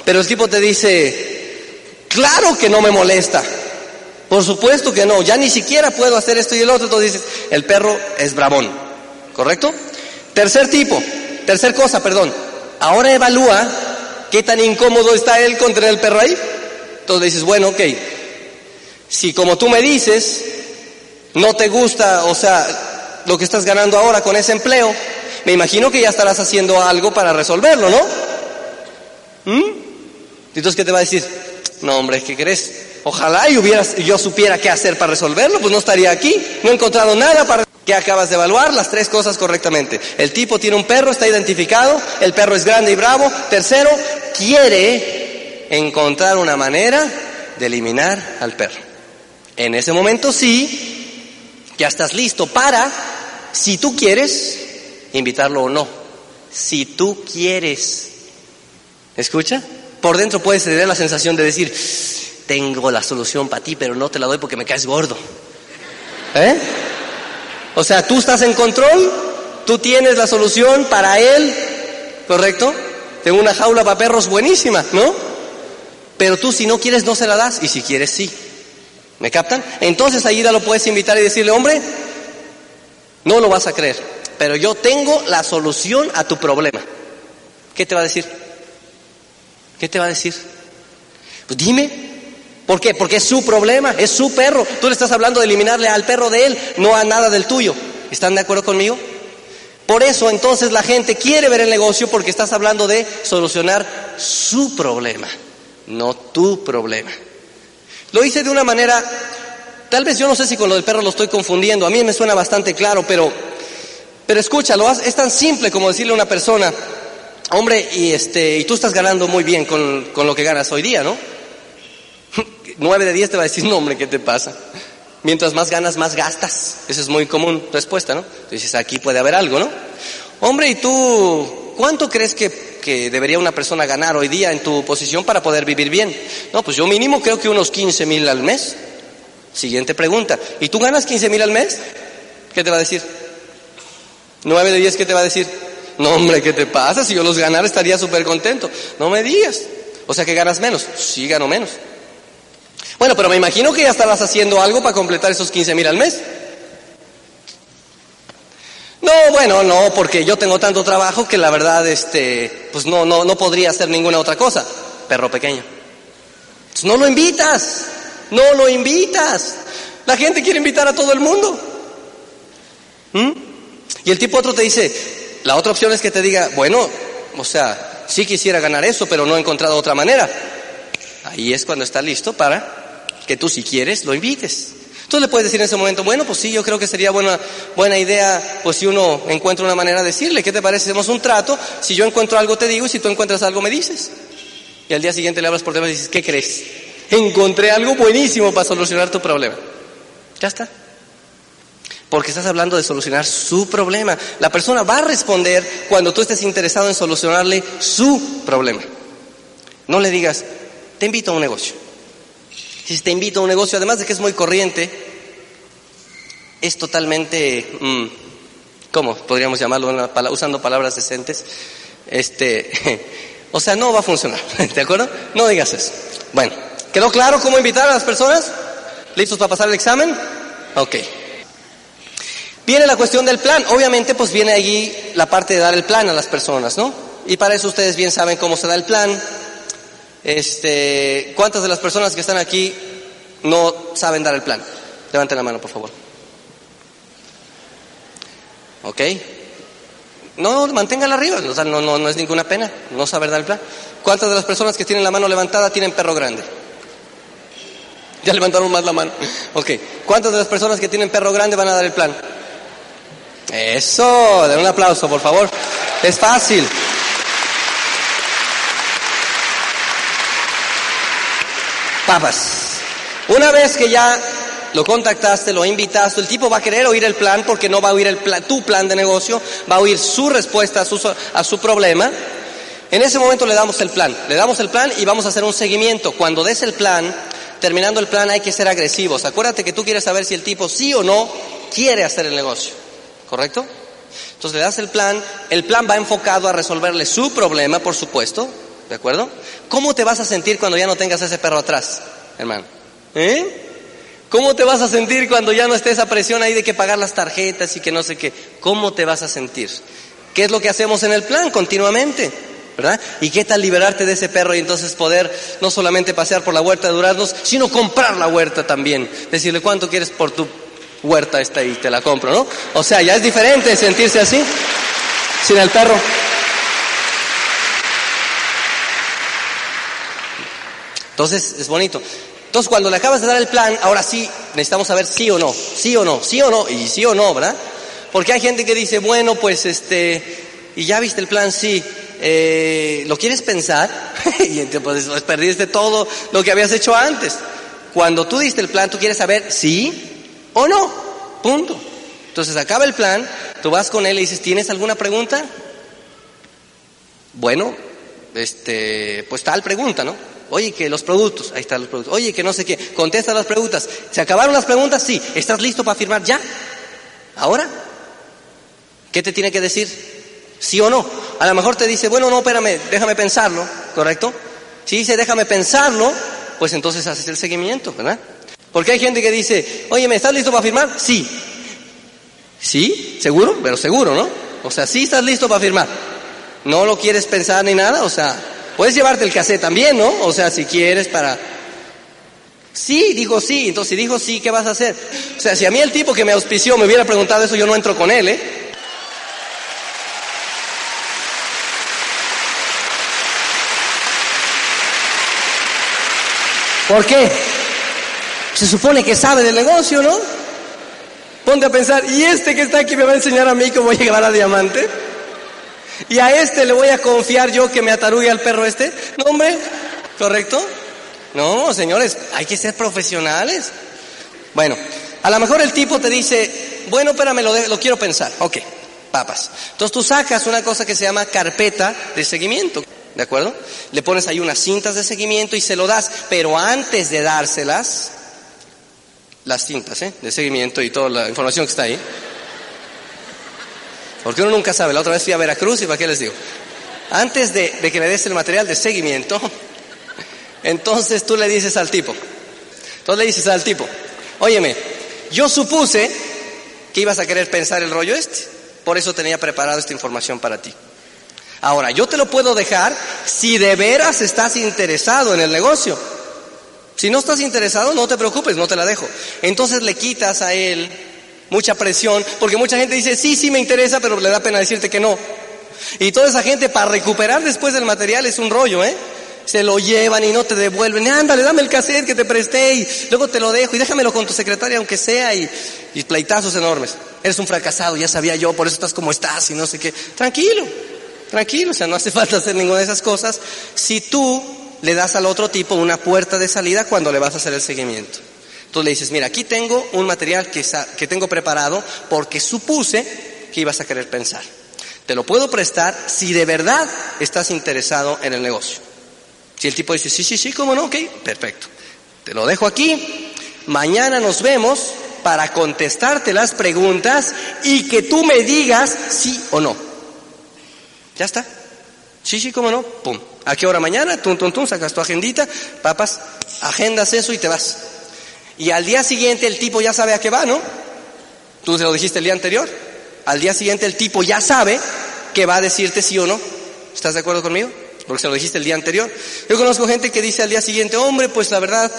Pero el tipo te dice, claro que no me molesta. Por supuesto que no, ya ni siquiera puedo hacer esto y el otro. Entonces dices, el perro es bravón, ¿correcto? Tercer tipo, tercer cosa, perdón. Ahora evalúa ¿Qué tan incómodo está él con tener el perro ahí? Entonces dices, bueno, ok, si como tú me dices, no te gusta, o sea, lo que estás ganando ahora con ese empleo, me imagino que ya estarás haciendo algo para resolverlo, ¿no? ¿Mm? Entonces, ¿qué te va a decir? No, hombre, ¿qué crees? Ojalá y hubieras, yo supiera qué hacer para resolverlo, pues no estaría aquí, no he encontrado nada para... ¿Qué acabas de evaluar? Las tres cosas correctamente. El tipo tiene un perro, está identificado, el perro es grande y bravo. Tercero, quiere encontrar una manera de eliminar al perro. En ese momento sí, ya estás listo para, si tú quieres, invitarlo o no. Si tú quieres. ¿Escucha? Por dentro puedes tener la sensación de decir, tengo la solución para ti, pero no te la doy porque me caes gordo. ¿Eh? O sea, tú estás en control, tú tienes la solución para él, ¿correcto? Tengo una jaula para perros buenísima, ¿no? Pero tú si no quieres no se la das y si quieres sí. ¿Me captan? Entonces ahí ya lo puedes invitar y decirle, hombre, no lo vas a creer, pero yo tengo la solución a tu problema. ¿Qué te va a decir? ¿Qué te va a decir? Pues dime. ¿Por qué? Porque es su problema, es su perro. Tú le estás hablando de eliminarle al perro de él, no a nada del tuyo. ¿Están de acuerdo conmigo? Por eso entonces la gente quiere ver el negocio porque estás hablando de solucionar su problema, no tu problema. Lo hice de una manera, tal vez yo no sé si con lo del perro lo estoy confundiendo, a mí me suena bastante claro, pero, pero escúchalo, es tan simple como decirle a una persona, hombre, y, este, y tú estás ganando muy bien con, con lo que ganas hoy día, ¿no? [LAUGHS] Nueve de diez te va a decir, no, hombre, ¿qué te pasa? Mientras más ganas, más gastas. Esa es muy común respuesta, ¿no? Dices, aquí puede haber algo, ¿no? Hombre, ¿y tú cuánto crees que, que, debería una persona ganar hoy día en tu posición para poder vivir bien? No, pues yo mínimo creo que unos 15 mil al mes. Siguiente pregunta. ¿Y tú ganas 15 mil al mes? ¿Qué te va a decir? Nueve de diez, ¿qué te va a decir? No, hombre, ¿qué te pasa? Si yo los ganara estaría súper contento. No me digas. O sea que ganas menos. Sí, gano menos. Bueno, pero me imagino que ya estarás haciendo algo para completar esos 15 mil al mes. No, bueno, no, porque yo tengo tanto trabajo que la verdad, este, pues no, no, no podría hacer ninguna otra cosa. Perro pequeño. Pues no lo invitas, no lo invitas. La gente quiere invitar a todo el mundo. ¿Mm? Y el tipo otro te dice, la otra opción es que te diga, bueno, o sea, sí quisiera ganar eso, pero no he encontrado otra manera. Ahí es cuando está listo para que tú si quieres lo invites. Tú le puedes decir en ese momento, bueno, pues sí, yo creo que sería buena, buena idea, pues si uno encuentra una manera de decirle, ¿qué te parece? Hacemos un trato, si yo encuentro algo te digo y si tú encuentras algo me dices. Y al día siguiente le hablas por teléfono y dices, ¿qué crees? Encontré algo buenísimo para solucionar tu problema. Ya está. Porque estás hablando de solucionar su problema. La persona va a responder cuando tú estés interesado en solucionarle su problema. No le digas, te invito a un negocio. Si te invito a un negocio, además de que es muy corriente, es totalmente, mmm, ¿cómo podríamos llamarlo usando palabras decentes? Este, [LAUGHS] o sea, no va a funcionar, [LAUGHS] ¿de acuerdo? No digas eso. Bueno, ¿quedó claro cómo invitar a las personas? ¿Listos para pasar el examen? Ok. Viene la cuestión del plan. Obviamente, pues viene allí la parte de dar el plan a las personas, ¿no? Y para eso ustedes bien saben cómo se da el plan. Este, ¿cuántas de las personas que están aquí no saben dar el plan? Levanten la mano, por favor. ¿Ok? No, manténgala arriba, no, no, no es ninguna pena no saber dar el plan. ¿Cuántas de las personas que tienen la mano levantada tienen perro grande? Ya levantaron más la mano. Ok. ¿Cuántas de las personas que tienen perro grande van a dar el plan? Eso, den un aplauso, por favor. Es fácil. Papas. Una vez que ya lo contactaste, lo invitaste, el tipo va a querer oír el plan porque no va a oír el tu plan de negocio, va a oír su respuesta a su, a su problema. En ese momento le damos el plan, le damos el plan y vamos a hacer un seguimiento. Cuando des el plan, terminando el plan hay que ser agresivos. Acuérdate que tú quieres saber si el tipo sí o no quiere hacer el negocio, ¿correcto? Entonces le das el plan, el plan va enfocado a resolverle su problema, por supuesto, ¿de acuerdo? ¿Cómo te vas a sentir cuando ya no tengas ese perro atrás, hermano? ¿Eh? ¿Cómo te vas a sentir cuando ya no esté esa presión ahí de que pagar las tarjetas y que no sé qué? ¿Cómo te vas a sentir? ¿Qué es lo que hacemos en el plan continuamente? ¿verdad? ¿Y qué tal liberarte de ese perro y entonces poder no solamente pasear por la huerta de duraznos, sino comprar la huerta también? Decirle cuánto quieres por tu huerta esta y te la compro, ¿no? O sea, ya es diferente sentirse así, sin el perro. Entonces, es bonito. Entonces, cuando le acabas de dar el plan, ahora sí, necesitamos saber sí o no, sí o no, sí o no, y sí o no, ¿verdad? Porque hay gente que dice, bueno, pues este, y ya viste el plan, sí, eh, ¿lo quieres pensar? [LAUGHS] y entonces pues, perdiste todo lo que habías hecho antes. Cuando tú diste el plan, tú quieres saber sí o no, punto. Entonces acaba el plan, tú vas con él y dices, ¿tienes alguna pregunta? Bueno, este, pues tal pregunta, ¿no? Oye, que los productos, ahí están los productos. Oye, que no sé qué, contesta las preguntas. ¿Se acabaron las preguntas? Sí. ¿Estás listo para firmar ya? ¿Ahora? ¿Qué te tiene que decir? ¿Sí o no? A lo mejor te dice, bueno, no, espérame, déjame pensarlo, ¿correcto? Si dice, déjame pensarlo, pues entonces haces el seguimiento, ¿verdad? Porque hay gente que dice, oye, ¿me estás listo para firmar? Sí. ¿Sí? ¿Seguro? Pero seguro, ¿no? O sea, sí estás listo para firmar. No lo quieres pensar ni nada, o sea, puedes llevarte el cassette también, ¿no? O sea, si quieres para... Sí, dijo sí, entonces si dijo sí, ¿qué vas a hacer? O sea, si a mí el tipo que me auspició me hubiera preguntado eso, yo no entro con él, ¿eh? ¿Por qué? Se supone que sabe del negocio, ¿no? Ponte a pensar, ¿y este que está aquí me va a enseñar a mí cómo llegar a diamante? ¿Y a este le voy a confiar yo que me atarugue al perro este? No, hombre, ¿correcto? No, señores, hay que ser profesionales. Bueno, a lo mejor el tipo te dice, bueno, espérame, lo, lo quiero pensar. Ok, papas. Entonces tú sacas una cosa que se llama carpeta de seguimiento. ¿De acuerdo? Le pones ahí unas cintas de seguimiento y se lo das, pero antes de dárselas, las cintas ¿eh? de seguimiento y toda la información que está ahí. Porque uno nunca sabe. La otra vez fui a Veracruz y para qué les digo. Antes de, que le des el material de seguimiento, entonces tú le dices al tipo. Entonces le dices al tipo, óyeme, yo supuse que ibas a querer pensar el rollo este. Por eso tenía preparado esta información para ti. Ahora, yo te lo puedo dejar si de veras estás interesado en el negocio. Si no estás interesado, no te preocupes, no te la dejo. Entonces le quitas a él mucha presión, porque mucha gente dice, sí, sí me interesa, pero le da pena decirte que no. Y toda esa gente para recuperar después del material es un rollo, ¿eh? Se lo llevan y no te devuelven. Ándale, dame el cassette que te presté y luego te lo dejo y déjamelo con tu secretaria aunque sea y, y pleitazos enormes. Eres un fracasado, ya sabía yo, por eso estás como estás y no sé qué. Tranquilo, tranquilo, o sea, no hace [LAUGHS] falta hacer ninguna de esas cosas. Si tú le das al otro tipo una puerta de salida cuando le vas a hacer el seguimiento. Tú le dices, mira, aquí tengo un material que, que tengo preparado porque supuse que ibas a querer pensar. Te lo puedo prestar si de verdad estás interesado en el negocio. Si el tipo dice, sí, sí, sí, ¿cómo no? Ok, perfecto. Te lo dejo aquí. Mañana nos vemos para contestarte las preguntas y que tú me digas sí o no. ¿Ya está? Sí, sí, ¿cómo no? Pum. ¿A qué hora mañana? Tum, tum, tum, sacas tu agendita, papas, agendas eso y te vas. Y al día siguiente el tipo ya sabe a qué va, ¿no? Tú se lo dijiste el día anterior. Al día siguiente el tipo ya sabe que va a decirte sí o no. ¿Estás de acuerdo conmigo? Porque se lo dijiste el día anterior. Yo conozco gente que dice al día siguiente, hombre, pues la verdad,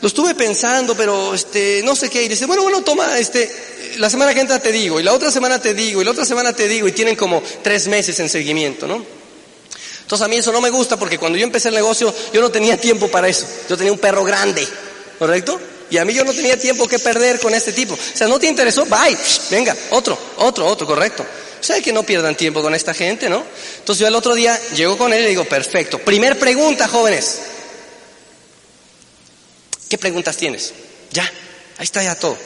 lo estuve pensando, pero este, no sé qué. Y dice, bueno, bueno, toma, este, la semana que entra te digo, y la otra semana te digo, y la otra semana te digo, y tienen como tres meses en seguimiento, ¿no? Entonces a mí eso no me gusta porque cuando yo empecé el negocio yo no tenía tiempo para eso. Yo tenía un perro grande, ¿correcto? Y a mí yo no tenía tiempo que perder con este tipo. O sea, no te interesó, bye, venga, otro, otro, otro, correcto. O sea, que no pierdan tiempo con esta gente, ¿no? Entonces yo el otro día llego con él y le digo, perfecto. Primer pregunta, jóvenes. ¿Qué preguntas tienes? Ya, ahí está ya todo.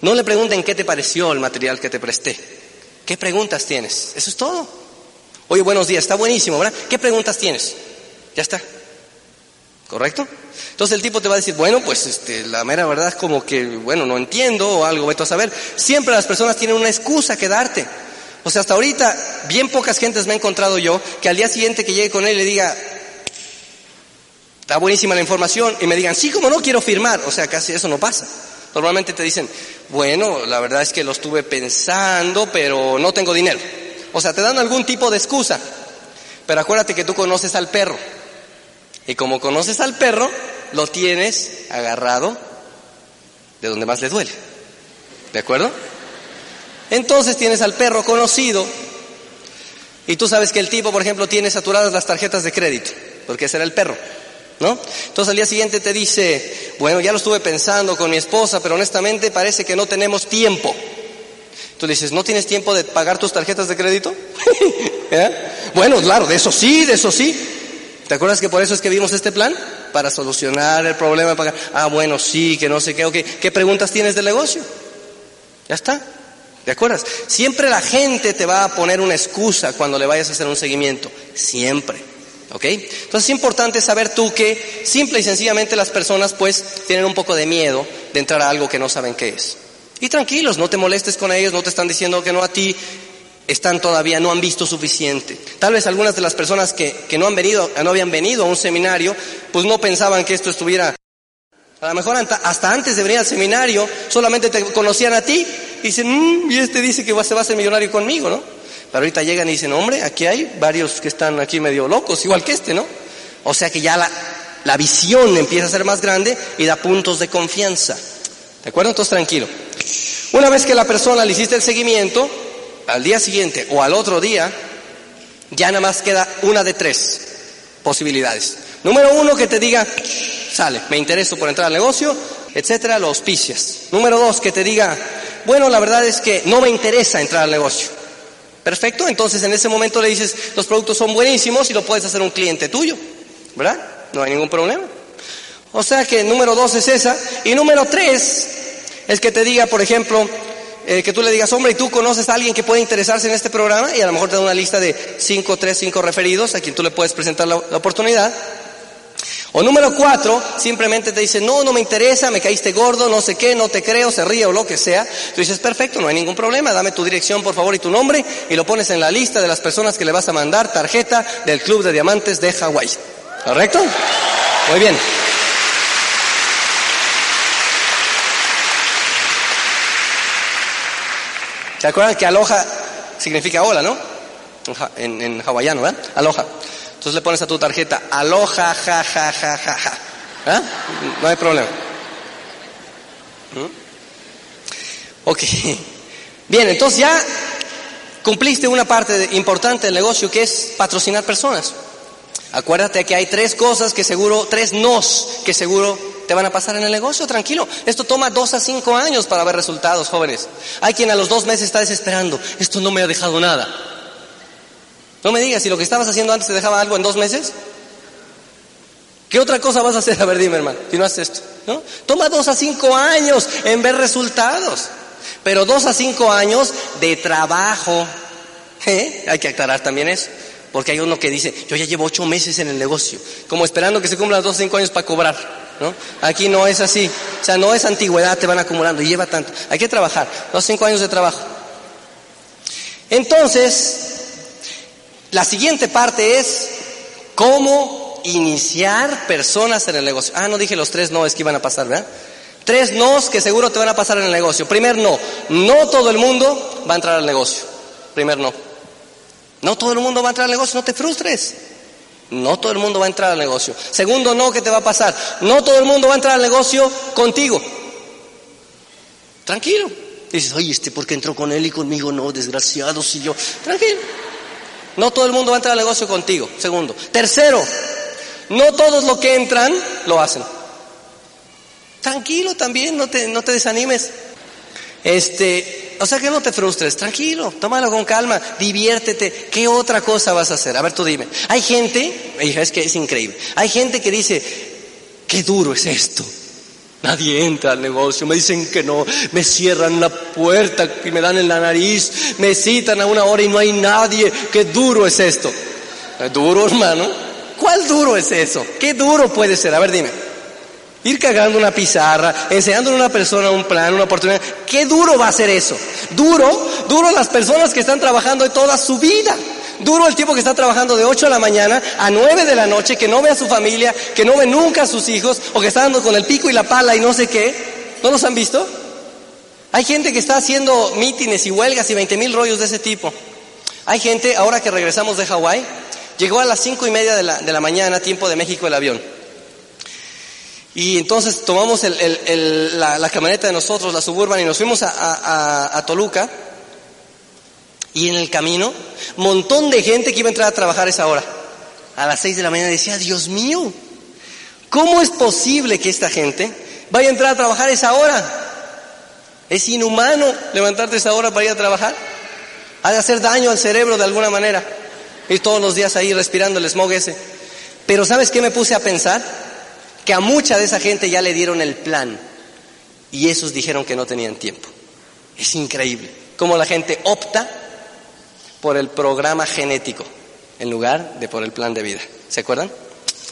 No le pregunten qué te pareció el material que te presté. ¿Qué preguntas tienes? Eso es todo. Oye, buenos días, está buenísimo, ¿verdad? ¿Qué preguntas tienes? Ya está. ¿Correcto? Entonces el tipo te va a decir, bueno, pues este, la mera verdad es como que, bueno, no entiendo o algo, vete a saber. Siempre las personas tienen una excusa que darte. O sea, hasta ahorita, bien pocas gentes me he encontrado yo que al día siguiente que llegue con él le diga, está buenísima la información, y me digan, sí, como no quiero firmar. O sea, casi eso no pasa. Normalmente te dicen, bueno, la verdad es que lo estuve pensando, pero no tengo dinero. O sea, te dan algún tipo de excusa. Pero acuérdate que tú conoces al perro. Y como conoces al perro, lo tienes agarrado de donde más le duele. ¿De acuerdo? Entonces tienes al perro conocido y tú sabes que el tipo, por ejemplo, tiene saturadas las tarjetas de crédito, porque ese era el perro. ¿No? Entonces al día siguiente te dice, bueno, ya lo estuve pensando con mi esposa, pero honestamente parece que no tenemos tiempo. Tú le dices, ¿no tienes tiempo de pagar tus tarjetas de crédito? [LAUGHS] Bueno, claro, de eso sí, de eso sí. ¿Te acuerdas que por eso es que vimos este plan? Para solucionar el problema de pagar. Ah, bueno, sí, que no sé qué, ok. ¿Qué preguntas tienes del negocio? Ya está. ¿De acuerdas? Siempre la gente te va a poner una excusa cuando le vayas a hacer un seguimiento. Siempre. ¿Ok? Entonces es importante saber tú que simple y sencillamente las personas pues tienen un poco de miedo de entrar a algo que no saben qué es. Y tranquilos, no te molestes con ellos, no te están diciendo que no a ti, están todavía, no han visto suficiente. Tal vez algunas de las personas que, que no han venido, no habían venido a un seminario, pues no pensaban que esto estuviera a lo mejor hasta antes de venir al seminario solamente te conocían a ti y dicen, mmm, y este dice que se va a ser millonario conmigo, ¿no? Pero ahorita llegan y dicen, hombre, aquí hay varios que están aquí medio locos, igual que este, ¿no? O sea que ya la, la visión empieza a ser más grande y da puntos de confianza. ¿De acuerdo? Entonces tranquilo. Una vez que la persona le hiciste el seguimiento, al día siguiente o al otro día, ya nada más queda una de tres posibilidades. Número uno, que te diga, sale, me intereso por entrar al negocio, etcétera, lo auspicias. Número dos, que te diga, bueno, la verdad es que no me interesa entrar al negocio. Perfecto, entonces en ese momento le dices, los productos son buenísimos y lo puedes hacer un cliente tuyo, ¿verdad? No hay ningún problema. O sea que número dos es esa. Y número tres es que te diga, por ejemplo, eh, que tú le digas, hombre, ¿y tú conoces a alguien que puede interesarse en este programa? Y a lo mejor te da una lista de cinco, tres, cinco referidos a quien tú le puedes presentar la oportunidad. O número cuatro, simplemente te dice, no, no me interesa, me caíste gordo, no sé qué, no te creo, se ríe o lo que sea. Tú dices, perfecto, no hay ningún problema, dame tu dirección por favor y tu nombre y lo pones en la lista de las personas que le vas a mandar tarjeta del Club de Diamantes de Hawái. ¿Correcto? Muy bien. ¿Se acuerdan que aloha significa hola, no? En, hawaiano, ¿verdad? Aloha. Entonces le pones a tu tarjeta, aloja, ja, ja, ja, ja, ja. ¿Ah? No hay problema. ¿Mm? Ok. Bien, entonces ya cumpliste una parte importante del negocio que es patrocinar personas. Acuérdate que hay tres cosas que seguro, tres nos que seguro te van a pasar en el negocio, tranquilo. Esto toma dos a cinco años para ver resultados, jóvenes. Hay quien a los dos meses está desesperando. Esto no me ha dejado nada. No me digas, si lo que estabas haciendo antes te dejaba algo en dos meses. ¿Qué otra cosa vas a hacer? A ver, dime, hermano, si no haces esto. ¿no? Toma dos a cinco años en ver resultados. Pero dos a cinco años de trabajo. ¿Eh? Hay que aclarar también eso. Porque hay uno que dice, yo ya llevo ocho meses en el negocio, como esperando que se cumplan dos o cinco años para cobrar. ¿no? Aquí no es así. O sea, no es antigüedad, te van acumulando y lleva tanto. Hay que trabajar, dos o cinco años de trabajo. Entonces, la siguiente parte es cómo iniciar personas en el negocio. Ah, no dije los tres no, es que iban a pasar, ¿verdad? Tres nos que seguro te van a pasar en el negocio. Primer no, no todo el mundo va a entrar al negocio. Primer no. No todo el mundo va a entrar al negocio, no te frustres. No todo el mundo va a entrar al negocio. Segundo no, ¿qué te va a pasar? No todo el mundo va a entrar al negocio contigo. Tranquilo. Dices, oye, este, ¿por qué entró con él y conmigo no? Desgraciado, si yo. Tranquilo. No todo el mundo va a entrar al negocio contigo. Segundo. Tercero, no todos los que entran lo hacen. Tranquilo también, no te, no te desanimes. Este, o sea que no te frustres, tranquilo, tómalo con calma, diviértete. ¿Qué otra cosa vas a hacer? A ver, tú dime. Hay gente, es que es increíble. Hay gente que dice, qué duro es esto. Nadie entra al negocio, me dicen que no, me cierran la puerta y me dan en la nariz, me citan a una hora y no hay nadie. Qué duro es esto. ¿Es duro, hermano? ¿Cuál duro es eso? ¿Qué duro puede ser? A ver, dime. Ir cagando una pizarra, enseñándole a una persona un plan, una oportunidad. ¿Qué duro va a ser eso? Duro, duro las personas que están trabajando toda su vida. Duro el tipo que está trabajando de 8 de la mañana a 9 de la noche, que no ve a su familia, que no ve nunca a sus hijos, o que está dando con el pico y la pala y no sé qué. ¿No los han visto? Hay gente que está haciendo mítines y huelgas y 20 mil rollos de ese tipo. Hay gente, ahora que regresamos de Hawái, llegó a las cinco y media de la, de la mañana, tiempo de México, el avión. Y entonces tomamos la, camioneta de nosotros, la suburban, y nos fuimos a Toluca. Y en el camino, montón de gente que iba a entrar a trabajar esa hora. A las seis de la mañana decía, Dios mío, ¿cómo es posible que esta gente vaya a entrar a trabajar esa hora? Es inhumano levantarte esa hora para ir a trabajar. Ha de hacer daño al cerebro de alguna manera. Ir todos los días ahí respirando el smog ese. Pero ¿sabes qué me puse a pensar? Que a mucha de esa gente ya le dieron el plan y esos dijeron que no tenían tiempo. Es increíble cómo la gente opta por el programa genético en lugar de por el plan de vida. ¿Se acuerdan?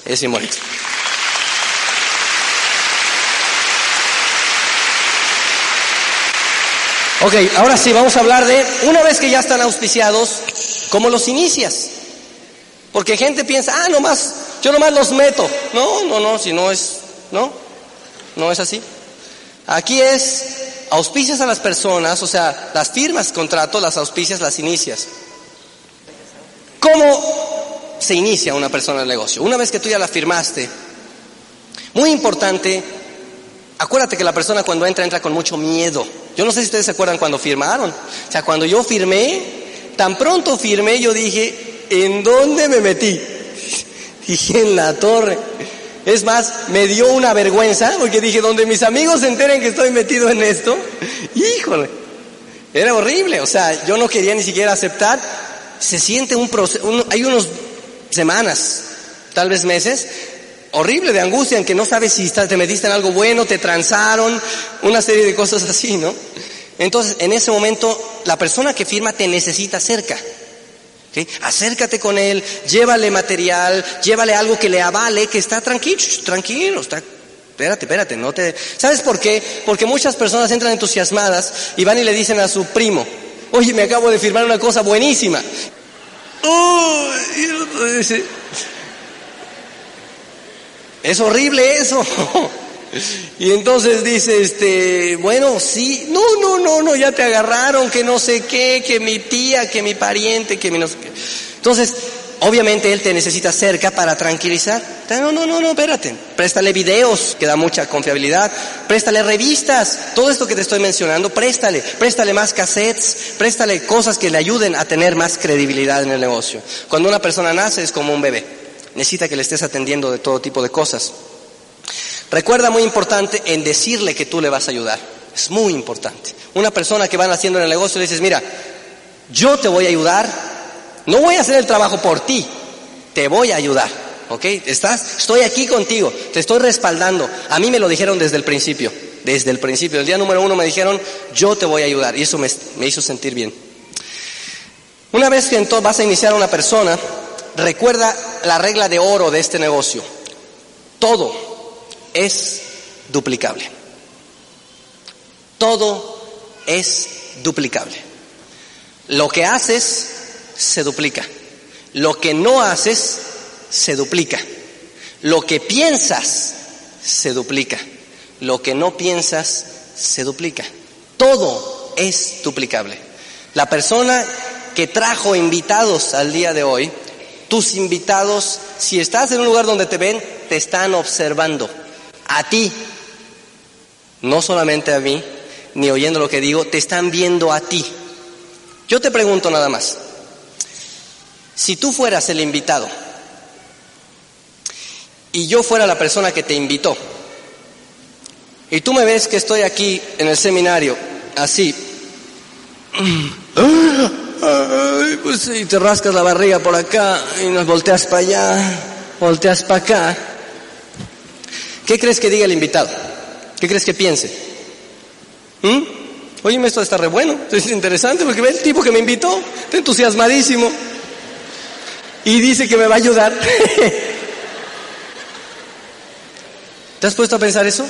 Es simbólico. Ok, ahora sí, vamos a hablar de, una vez que ya están auspiciados, ¿cómo los inicias? Porque gente piensa, ah, nomás, yo nomás los meto. No, no, no, si no es, no, no es así. Aquí es, auspicias a las personas, o sea, las firmas contrato, las auspicias, las inicias. ¿Cómo se inicia una persona en el negocio? Una vez que tú ya la firmaste, muy importante, acuérdate que la persona cuando entra entra con mucho miedo. Yo no sé si ustedes se acuerdan cuando firmaron. O sea, cuando yo firmé, tan pronto firmé, yo dije, ¿en dónde me metí? Dije, [LAUGHS] en la torre. Es más, me dio una vergüenza porque dije, donde mis amigos se enteren que estoy metido en esto, [LAUGHS] híjole, era horrible. O sea, yo no quería ni siquiera aceptar. Se siente un proceso, hay unos semanas, tal vez meses, horrible de angustia en que no sabes si te metiste en algo bueno, te transaron, una serie de cosas así, ¿no? Entonces, en ese momento, la persona que firma te necesita cerca. Acércate con él, llévale material, llévale algo que le avale, que está tranquilo, tranquilo, está Espérate, espérate, no te... ¿Sabes por qué? Porque muchas personas entran entusiasmadas y van y le dicen a su primo, oye, me acabo de firmar una cosa buenísima. es horrible eso. [LAUGHS] Y entonces dice, este, bueno, sí, no, no, no, no, ya te agarraron, que no sé qué, que mi tía, que mi pariente, que mi no sé qué. Entonces, obviamente él te necesita cerca para tranquilizar. No, no, no, no, espérate. Préstale videos, que da mucha confiabilidad. Préstale revistas, todo esto que te estoy mencionando, préstale. Préstale más cassettes, préstale cosas que le ayuden a tener más credibilidad en el negocio. Cuando una persona nace es como un bebé. Necesita que le estés atendiendo de todo tipo de cosas. Recuerda muy importante en decirle que tú le vas a ayudar. Es muy importante. Una persona que van haciendo en el negocio le dices, mira, yo te voy a ayudar, no voy a hacer el trabajo por ti, te voy a ayudar. ¿Ok? ¿Estás? Estoy aquí contigo, te estoy respaldando. A mí me lo dijeron desde el principio, desde el principio. El día número uno me dijeron, yo te voy a ayudar. Y eso me, hizo sentir bien. Una vez que entonces vas a iniciar a una persona, recuerda la regla de oro de este negocio. Todo es duplicable. Todo es duplicable. Lo que haces se duplica. Lo que no haces se duplica. Lo que piensas se duplica. Lo que no piensas se duplica. Todo es duplicable. La persona que trajo invitados al día de hoy, tus invitados, si estás en un lugar donde te ven, te están observando a ti, no solamente a mí, ni oyendo lo que digo, te están viendo a ti. Yo te pregunto nada más, si tú fueras el invitado y yo fuera la persona que te invitó, y tú me ves que estoy aquí en el seminario, así, pues, y te rascas la barriga por acá y nos volteas para allá, volteas para acá, ¿Qué crees que diga el invitado? ¿Qué crees que piense? ¿Mm? Oye, esto está re bueno, [LAUGHS] es interesante porque ve el tipo que me invitó, está entusiasmadísimo y dice que me va a ayudar. [LAUGHS] ¿Te has puesto a pensar eso?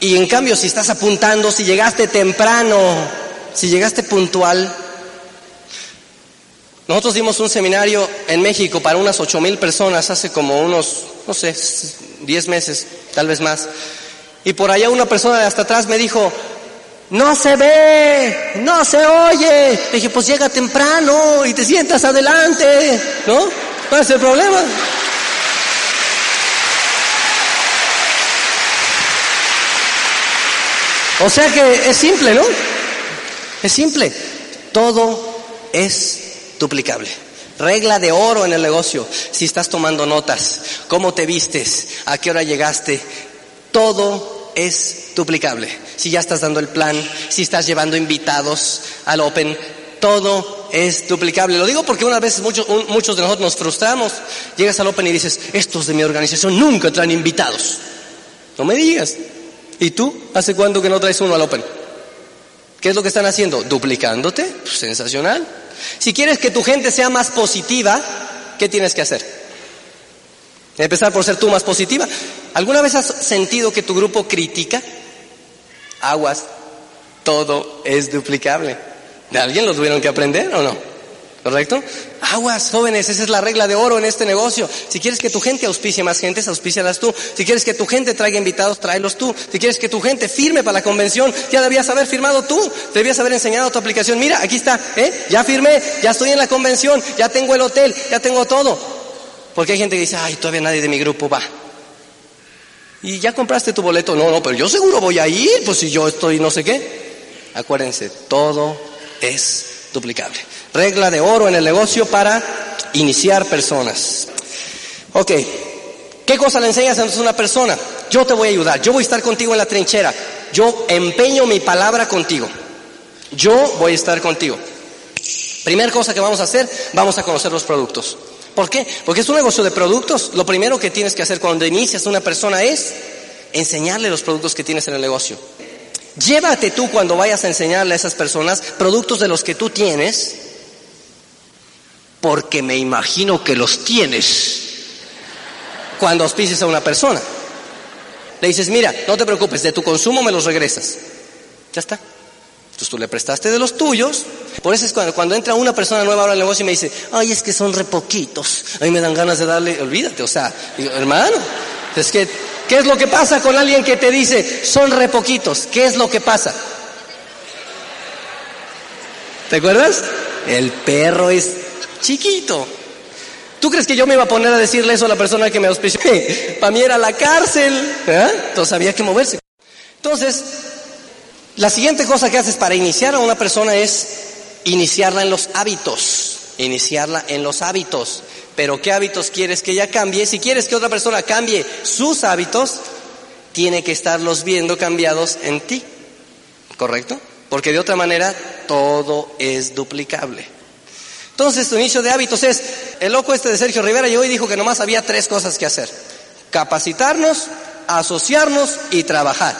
Y en cambio, si estás apuntando, si llegaste temprano, si llegaste puntual, nosotros dimos un seminario en México para unas ocho mil personas hace como unos, no sé, diez meses, tal vez más. Y por allá una persona de hasta atrás me dijo, no se ve, no se oye. Le dije, pues llega temprano y te sientas adelante, ¿no? ¿Cuál es el problema? O sea que es simple, ¿no? Es simple. Todo es duplicable. Regla de oro en el negocio. Si estás tomando notas, cómo te vistes, a qué hora llegaste, todo es duplicable. Si ya estás dando el plan, si estás llevando invitados al Open, todo es duplicable. Lo digo porque una vez muchos, muchos de nosotros nos frustramos. Llegas al Open y dices, estos de mi organización nunca traen invitados. No me digas. ¿Y tú? ¿Hace cuánto que no traes uno al Open? ¿Qué es lo que están haciendo? ¿Duplicándote? Pues, sensacional. Si quieres que tu gente sea más positiva, ¿qué tienes que hacer? Empezar por ser tú más positiva. ¿Alguna vez has sentido que tu grupo critica? Aguas, todo es duplicable. ¿De alguien lo tuvieron que aprender o no? ¿Correcto? Aguas, jóvenes, esa es la regla de oro en este negocio. Si quieres que tu gente auspicie más gente, auspícialas tú. Si quieres que tu gente traiga invitados, tráelos tú. Si quieres que tu gente firme para la convención, ya debías haber firmado tú. Debías haber enseñado tu aplicación. Mira, aquí está, ¿eh? Ya firmé, ya estoy en la convención, ya tengo el hotel, ya tengo todo. Porque hay gente que dice, ay, todavía nadie de mi grupo va. ¿Y ya compraste tu boleto? No, no, pero yo seguro voy a ir, pues si yo estoy no sé qué. Acuérdense, todo es duplicable. Regla de oro en el negocio para iniciar personas. Ok, ¿qué cosa le enseñas a una persona? Yo te voy a ayudar, yo voy a estar contigo en la trinchera, yo empeño mi palabra contigo, yo voy a estar contigo. Primera cosa que vamos a hacer, vamos a conocer los productos. ¿Por qué? Porque es un negocio de productos. Lo primero que tienes que hacer cuando inicias una persona es enseñarle los productos que tienes en el negocio. Llévate tú cuando vayas a enseñarle a esas personas productos de los que tú tienes, porque me imagino que los tienes cuando auspices a una persona. Le dices, mira, no te preocupes, de tu consumo me los regresas. Ya está. Entonces tú le prestaste de los tuyos. Por eso es cuando, cuando entra una persona nueva ahora al negocio y me dice, ay, es que son re poquitos. A mí me dan ganas de darle, olvídate, o sea, hermano, es que ¿Qué es lo que pasa con alguien que te dice, son re poquitos? ¿Qué es lo que pasa? ¿Te acuerdas? El perro es chiquito. ¿Tú crees que yo me iba a poner a decirle eso a la persona que me auspició? [LAUGHS] Para mí era la cárcel. ¿eh? Entonces había que moverse. Entonces, la siguiente cosa que haces para iniciar a una persona es iniciarla en los hábitos. Iniciarla en los hábitos. Pero ¿qué hábitos quieres que ella cambie? Si quieres que otra persona cambie sus hábitos, tiene que estarlos viendo cambiados en ti. ¿Correcto? Porque de otra manera todo es duplicable. Entonces, tu inicio de hábitos es, el loco este de Sergio Rivera llegó y dijo que nomás había tres cosas que hacer. Capacitarnos, asociarnos y trabajar.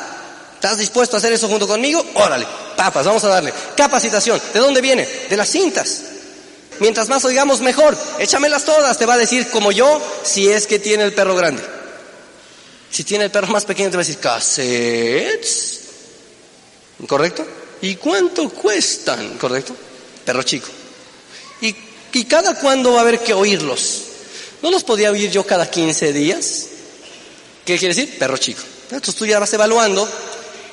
¿Estás dispuesto a hacer eso junto conmigo? Órale, papas, vamos a darle. Capacitación, ¿de dónde viene? De las cintas. Mientras más oigamos, mejor. Échamelas todas, te va a decir como yo, si es que tiene el perro grande. Si tiene el perro más pequeño, te va a decir cassettes. ¿Correcto? ¿Y cuánto cuestan? ¿Correcto? Perro chico. ¿Y, cada cuándo va a haber que oírlos? ¿No los podía oír yo cada 15 días? ¿Qué quiere decir? Perro chico. Entonces tú ya vas evaluando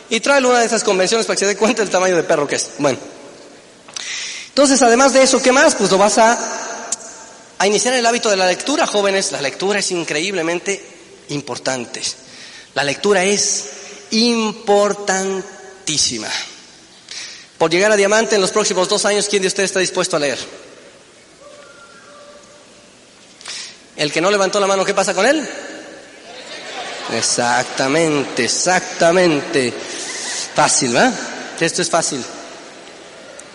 y tráele una de esas convenciones para que se dé cuenta del tamaño de perro que es. Bueno. Entonces, además de eso, ¿qué más? Pues lo vas a, a iniciar el hábito de la lectura, jóvenes. La lectura es increíblemente importante. La lectura es importantísima. Por llegar a diamante en los próximos dos años, ¿quién de ustedes está dispuesto a leer? El que no levantó la mano, ¿qué pasa con él? Exactamente, exactamente. Fácil, ¿verdad? Esto es fácil.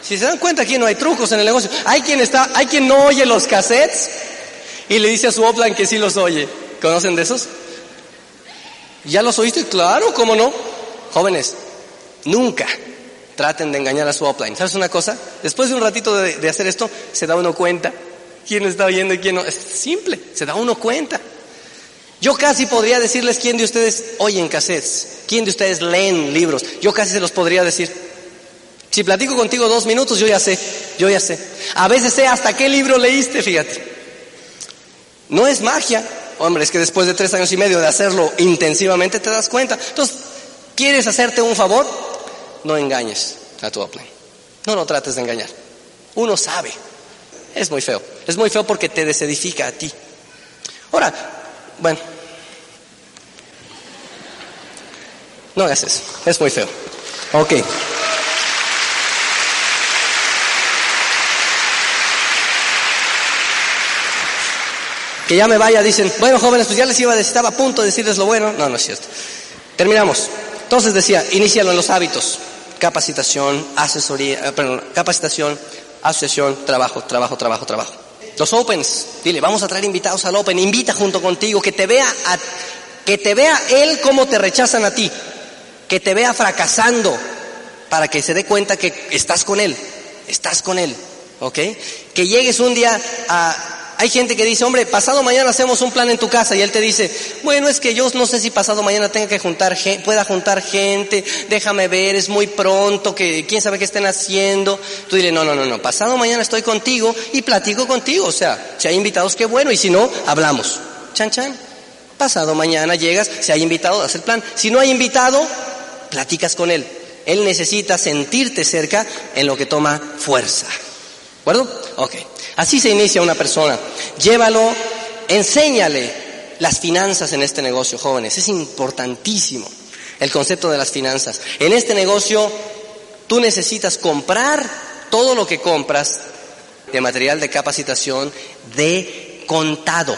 Si se dan cuenta aquí no hay trucos en el negocio. Hay quien está, hay quien no oye los cassettes y le dice a su offline que sí los oye. ¿Conocen de esos? ¿Ya los oíste? Claro, ¿cómo no? Jóvenes, nunca traten de engañar a su offline. ¿Sabes una cosa? Después de un ratito de, de hacer esto, se da uno cuenta quién está oyendo y quién no. Es simple, se da uno cuenta. Yo casi podría decirles quién de ustedes oyen cassettes, quién de ustedes leen libros. Yo casi se los podría decir. Si platico contigo dos minutos, yo ya sé, yo ya sé. A veces sé hasta qué libro leíste, fíjate. No es magia. Hombre, es que después de tres años y medio de hacerlo intensivamente te das cuenta. Entonces, ¿quieres hacerte un favor? No engañes a tu upline. No lo trates de engañar. Uno sabe. Es muy feo. Es muy feo porque te desedifica a ti. Ahora, bueno. No hagas eso. Es muy feo. Ok. que ya me vaya, dicen, bueno jóvenes, pues ya les iba estaba a punto de decirles lo bueno. No, no es cierto. Terminamos. Entonces decía, inícialo en los hábitos. Capacitación, asesoría, eh, perdón, capacitación, asociación, trabajo, trabajo, trabajo, trabajo. Los opens, dile, vamos a traer invitados al open, invita junto contigo, que te vea a, que te vea él como te rechazan a ti, que te vea fracasando, para que se dé cuenta que estás con él, estás con él, ¿ok? Que llegues un día a, hay gente que dice, hombre, pasado mañana hacemos un plan en tu casa y él te dice, bueno, es que yo no sé si pasado mañana tenga que juntar, pueda juntar gente, déjame ver, es muy pronto, que quién sabe qué estén haciendo. Tú dile, no, no, no, no, pasado mañana estoy contigo y platico contigo, o sea, si hay invitados, qué bueno, y si no, hablamos. Chan, chan. Pasado mañana llegas, si hay invitado, haz el plan. Si no hay invitado, platicas con él. Él necesita sentirte cerca en lo que toma fuerza. ¿De acuerdo? Ok. Así se inicia una persona. Llévalo, enséñale las finanzas en este negocio, jóvenes. Es importantísimo el concepto de las finanzas. En este negocio tú necesitas comprar todo lo que compras de material de capacitación de contado.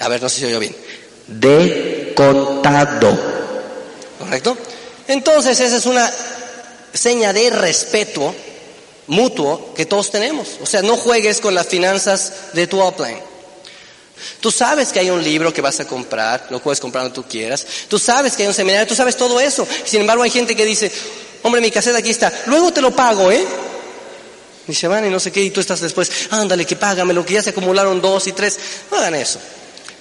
A ver, no sé si oigo bien. De contado. ¿Correcto? Entonces esa es una seña de respeto mutuo que todos tenemos. O sea, no juegues con las finanzas de tu upline. Tú sabes que hay un libro que vas a comprar, lo puedes comprar donde tú quieras. Tú sabes que hay un seminario, tú sabes todo eso. Sin embargo, hay gente que dice, hombre, mi caseta aquí está, luego te lo pago, ¿eh? Y se van y no sé qué, y tú estás después, ándale, que págame, lo que ya se acumularon dos y tres. No hagan eso.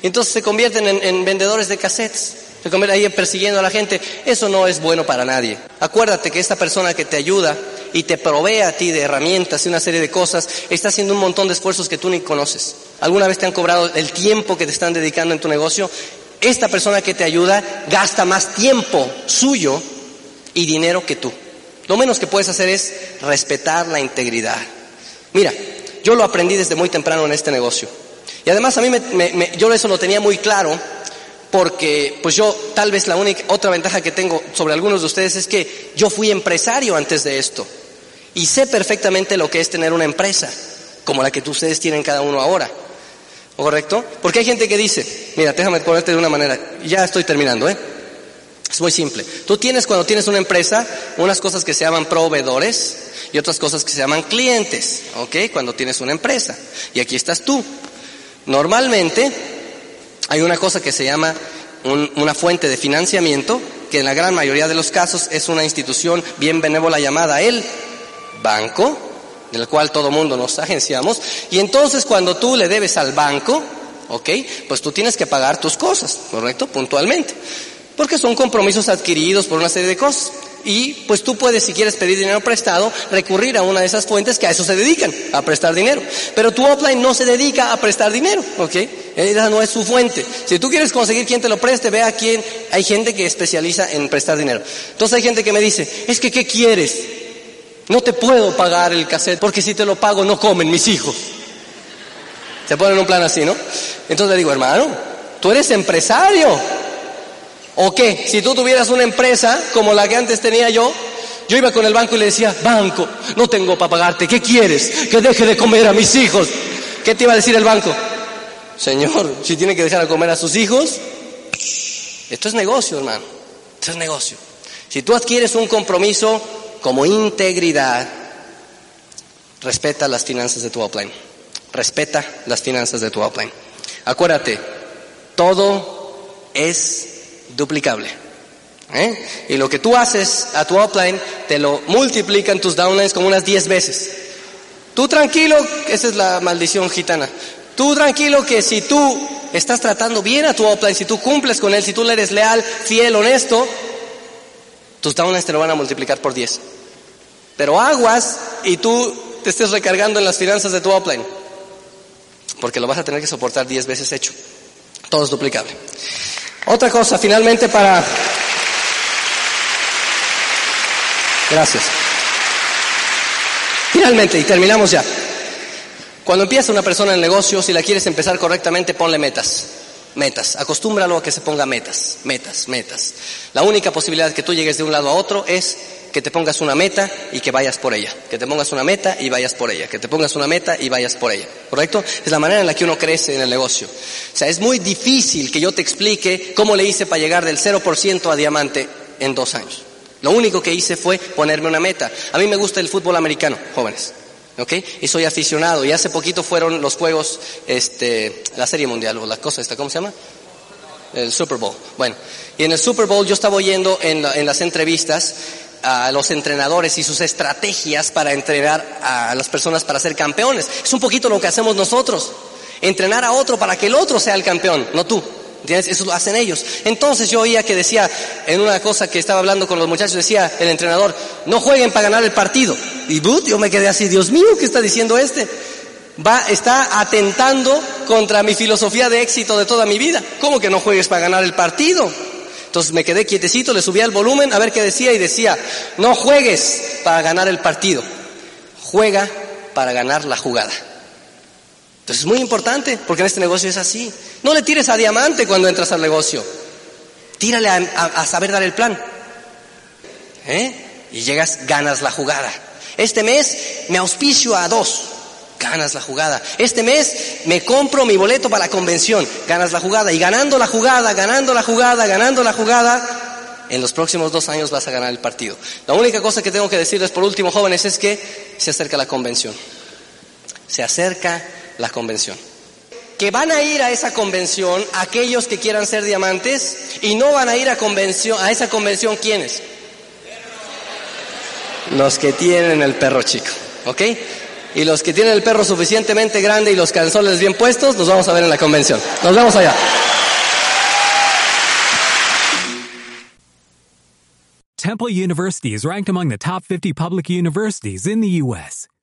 Entonces se convierten en, en vendedores de cassettes. Se convierten ahí persiguiendo a la gente. Eso no es bueno para nadie. Acuérdate que esta persona que te ayuda y te provee a ti de herramientas y una serie de cosas, está haciendo un montón de esfuerzos que tú ni conoces. ¿Alguna vez te han cobrado el tiempo que te están dedicando en tu negocio? Esta persona que te ayuda gasta más tiempo suyo y dinero que tú. Lo menos que puedes hacer es respetar la integridad. Mira, yo lo aprendí desde muy temprano en este negocio. Y además a mí yo eso lo tenía muy claro porque pues yo tal vez la única otra ventaja que tengo sobre algunos de ustedes es que yo fui empresario antes de esto y sé perfectamente lo que es tener una empresa como la que ustedes tienen cada uno ahora. ¿Correcto? Porque hay gente que dice, mira, déjame ponerte de una manera, ya estoy terminando, ¿eh? Es muy simple. Tú tienes cuando tienes una empresa unas cosas que se llaman proveedores y otras cosas que se llaman clientes, ¿ok? Cuando tienes una empresa. Y aquí estás tú. Normalmente hay una cosa que se llama una fuente de financiamiento, que en la gran mayoría de los casos es una institución bien benévola llamada el banco, del cual todo mundo nos agenciamos, y entonces cuando tú le debes al banco, ¿ok? Pues tú tienes que pagar tus cosas, ¿correcto? Puntualmente. Porque son compromisos adquiridos por una serie de cosas. Y pues tú puedes, si quieres pedir dinero prestado, recurrir a una de esas fuentes que a eso se dedican, a prestar dinero. Pero tu offline no se dedica a prestar dinero, ¿ok? Esa no es su fuente. Si tú quieres conseguir quien te lo preste, ve a quién. Hay gente que especializa en prestar dinero. Entonces hay gente que me dice, es que ¿qué quieres? No te puedo pagar el cassette porque si te lo pago no comen mis hijos. Se ponen un plan así, ¿no? Entonces le digo, hermano, tú eres empresario. ¿O qué? Si tú tuvieras una empresa como la que antes tenía yo, yo iba con el banco y le decía, banco, no tengo para pagarte, ¿qué quieres? Que deje de comer a mis hijos. ¿Qué te iba a decir el banco? Señor, si tiene que dejar de comer a sus hijos, esto es negocio, hermano. Esto es negocio. Si tú adquieres un compromiso como integridad, respeta las finanzas de tu upline. Respeta las finanzas de tu upline. Acuérdate, todo es duplicable. ¿eh? Y lo que tú haces a tu upline, te lo multiplican tus downlines como unas 10 veces. Tú tranquilo, esa es la maldición gitana. Tú tranquilo que si tú estás tratando bien a tu upline, si tú cumples con él, si tú le eres leal, fiel, honesto, tus downlines te lo van a multiplicar por 10. Pero aguas y tú te estés recargando en las finanzas de tu upline. Porque lo vas a tener que soportar 10 veces hecho. Todo es duplicable. Otra cosa, finalmente para... Gracias. Finalmente, y terminamos ya. Cuando empieza una persona en negocio, si la quieres empezar correctamente, ponle metas. Metas. Acostúmbralo a que se ponga metas. Metas, metas. La única posibilidad que tú llegues de un lado a otro es que te pongas una meta y que vayas por ella. Que te pongas una meta y vayas por ella. Que te pongas una meta y vayas por ella. ¿Correcto? Es la manera en la que uno crece en el negocio. O sea, es muy difícil que yo te explique cómo le hice para llegar del 0% a diamante en dos años. Lo único que hice fue ponerme una meta. A mí me gusta el fútbol americano, jóvenes. ¿Ok? Y soy aficionado. Y hace poquito fueron los juegos, este, la Serie Mundial, o la cosa esta, ¿cómo se llama? El Super Bowl. Bueno, y en el Super Bowl yo estaba oyendo en, en las entrevistas a los entrenadores y sus estrategias para entrenar a las personas para ser campeones. Es un poquito lo que hacemos nosotros. Entrenar a otro para que el otro sea el campeón, no tú. Eso lo hacen ellos. Entonces yo oía que decía, en una cosa que estaba hablando con los muchachos, decía el entrenador, no jueguen para ganar el partido. Y yo me quedé así, Dios mío, ¿qué está diciendo este? Va, está atentando contra mi filosofía de éxito de toda mi vida. ¿Cómo que no juegues para ganar el partido? Entonces me quedé quietecito, le subía el volumen a ver qué decía y decía, no juegues para ganar el partido, juega para ganar la jugada. Entonces es muy importante, porque en este negocio es así. No le tires a diamante cuando entras al negocio. Tírale a, saber dar el plan. ¿Eh? Y llegas, ganas la jugada. Este mes me auspicio a dos, ganas la jugada. Este mes me compro mi boleto para la convención, ganas la jugada. Y ganando la jugada, ganando la jugada, ganando la jugada, en los próximos dos años vas a ganar el partido. La única cosa que tengo que decirles por último, jóvenes, es que se acerca la convención. Se acerca la convención. Que van a ir a esa convención aquellos que quieran ser diamantes y no van a ir a, convención, a esa convención quiénes? Los que tienen el perro chico, ¿ok? Y los que tienen el perro suficientemente grande y los canzones bien puestos, nos vamos a ver en la convención. Nos vemos allá. Temple University is ranked among the top 50 public universities in the U.S.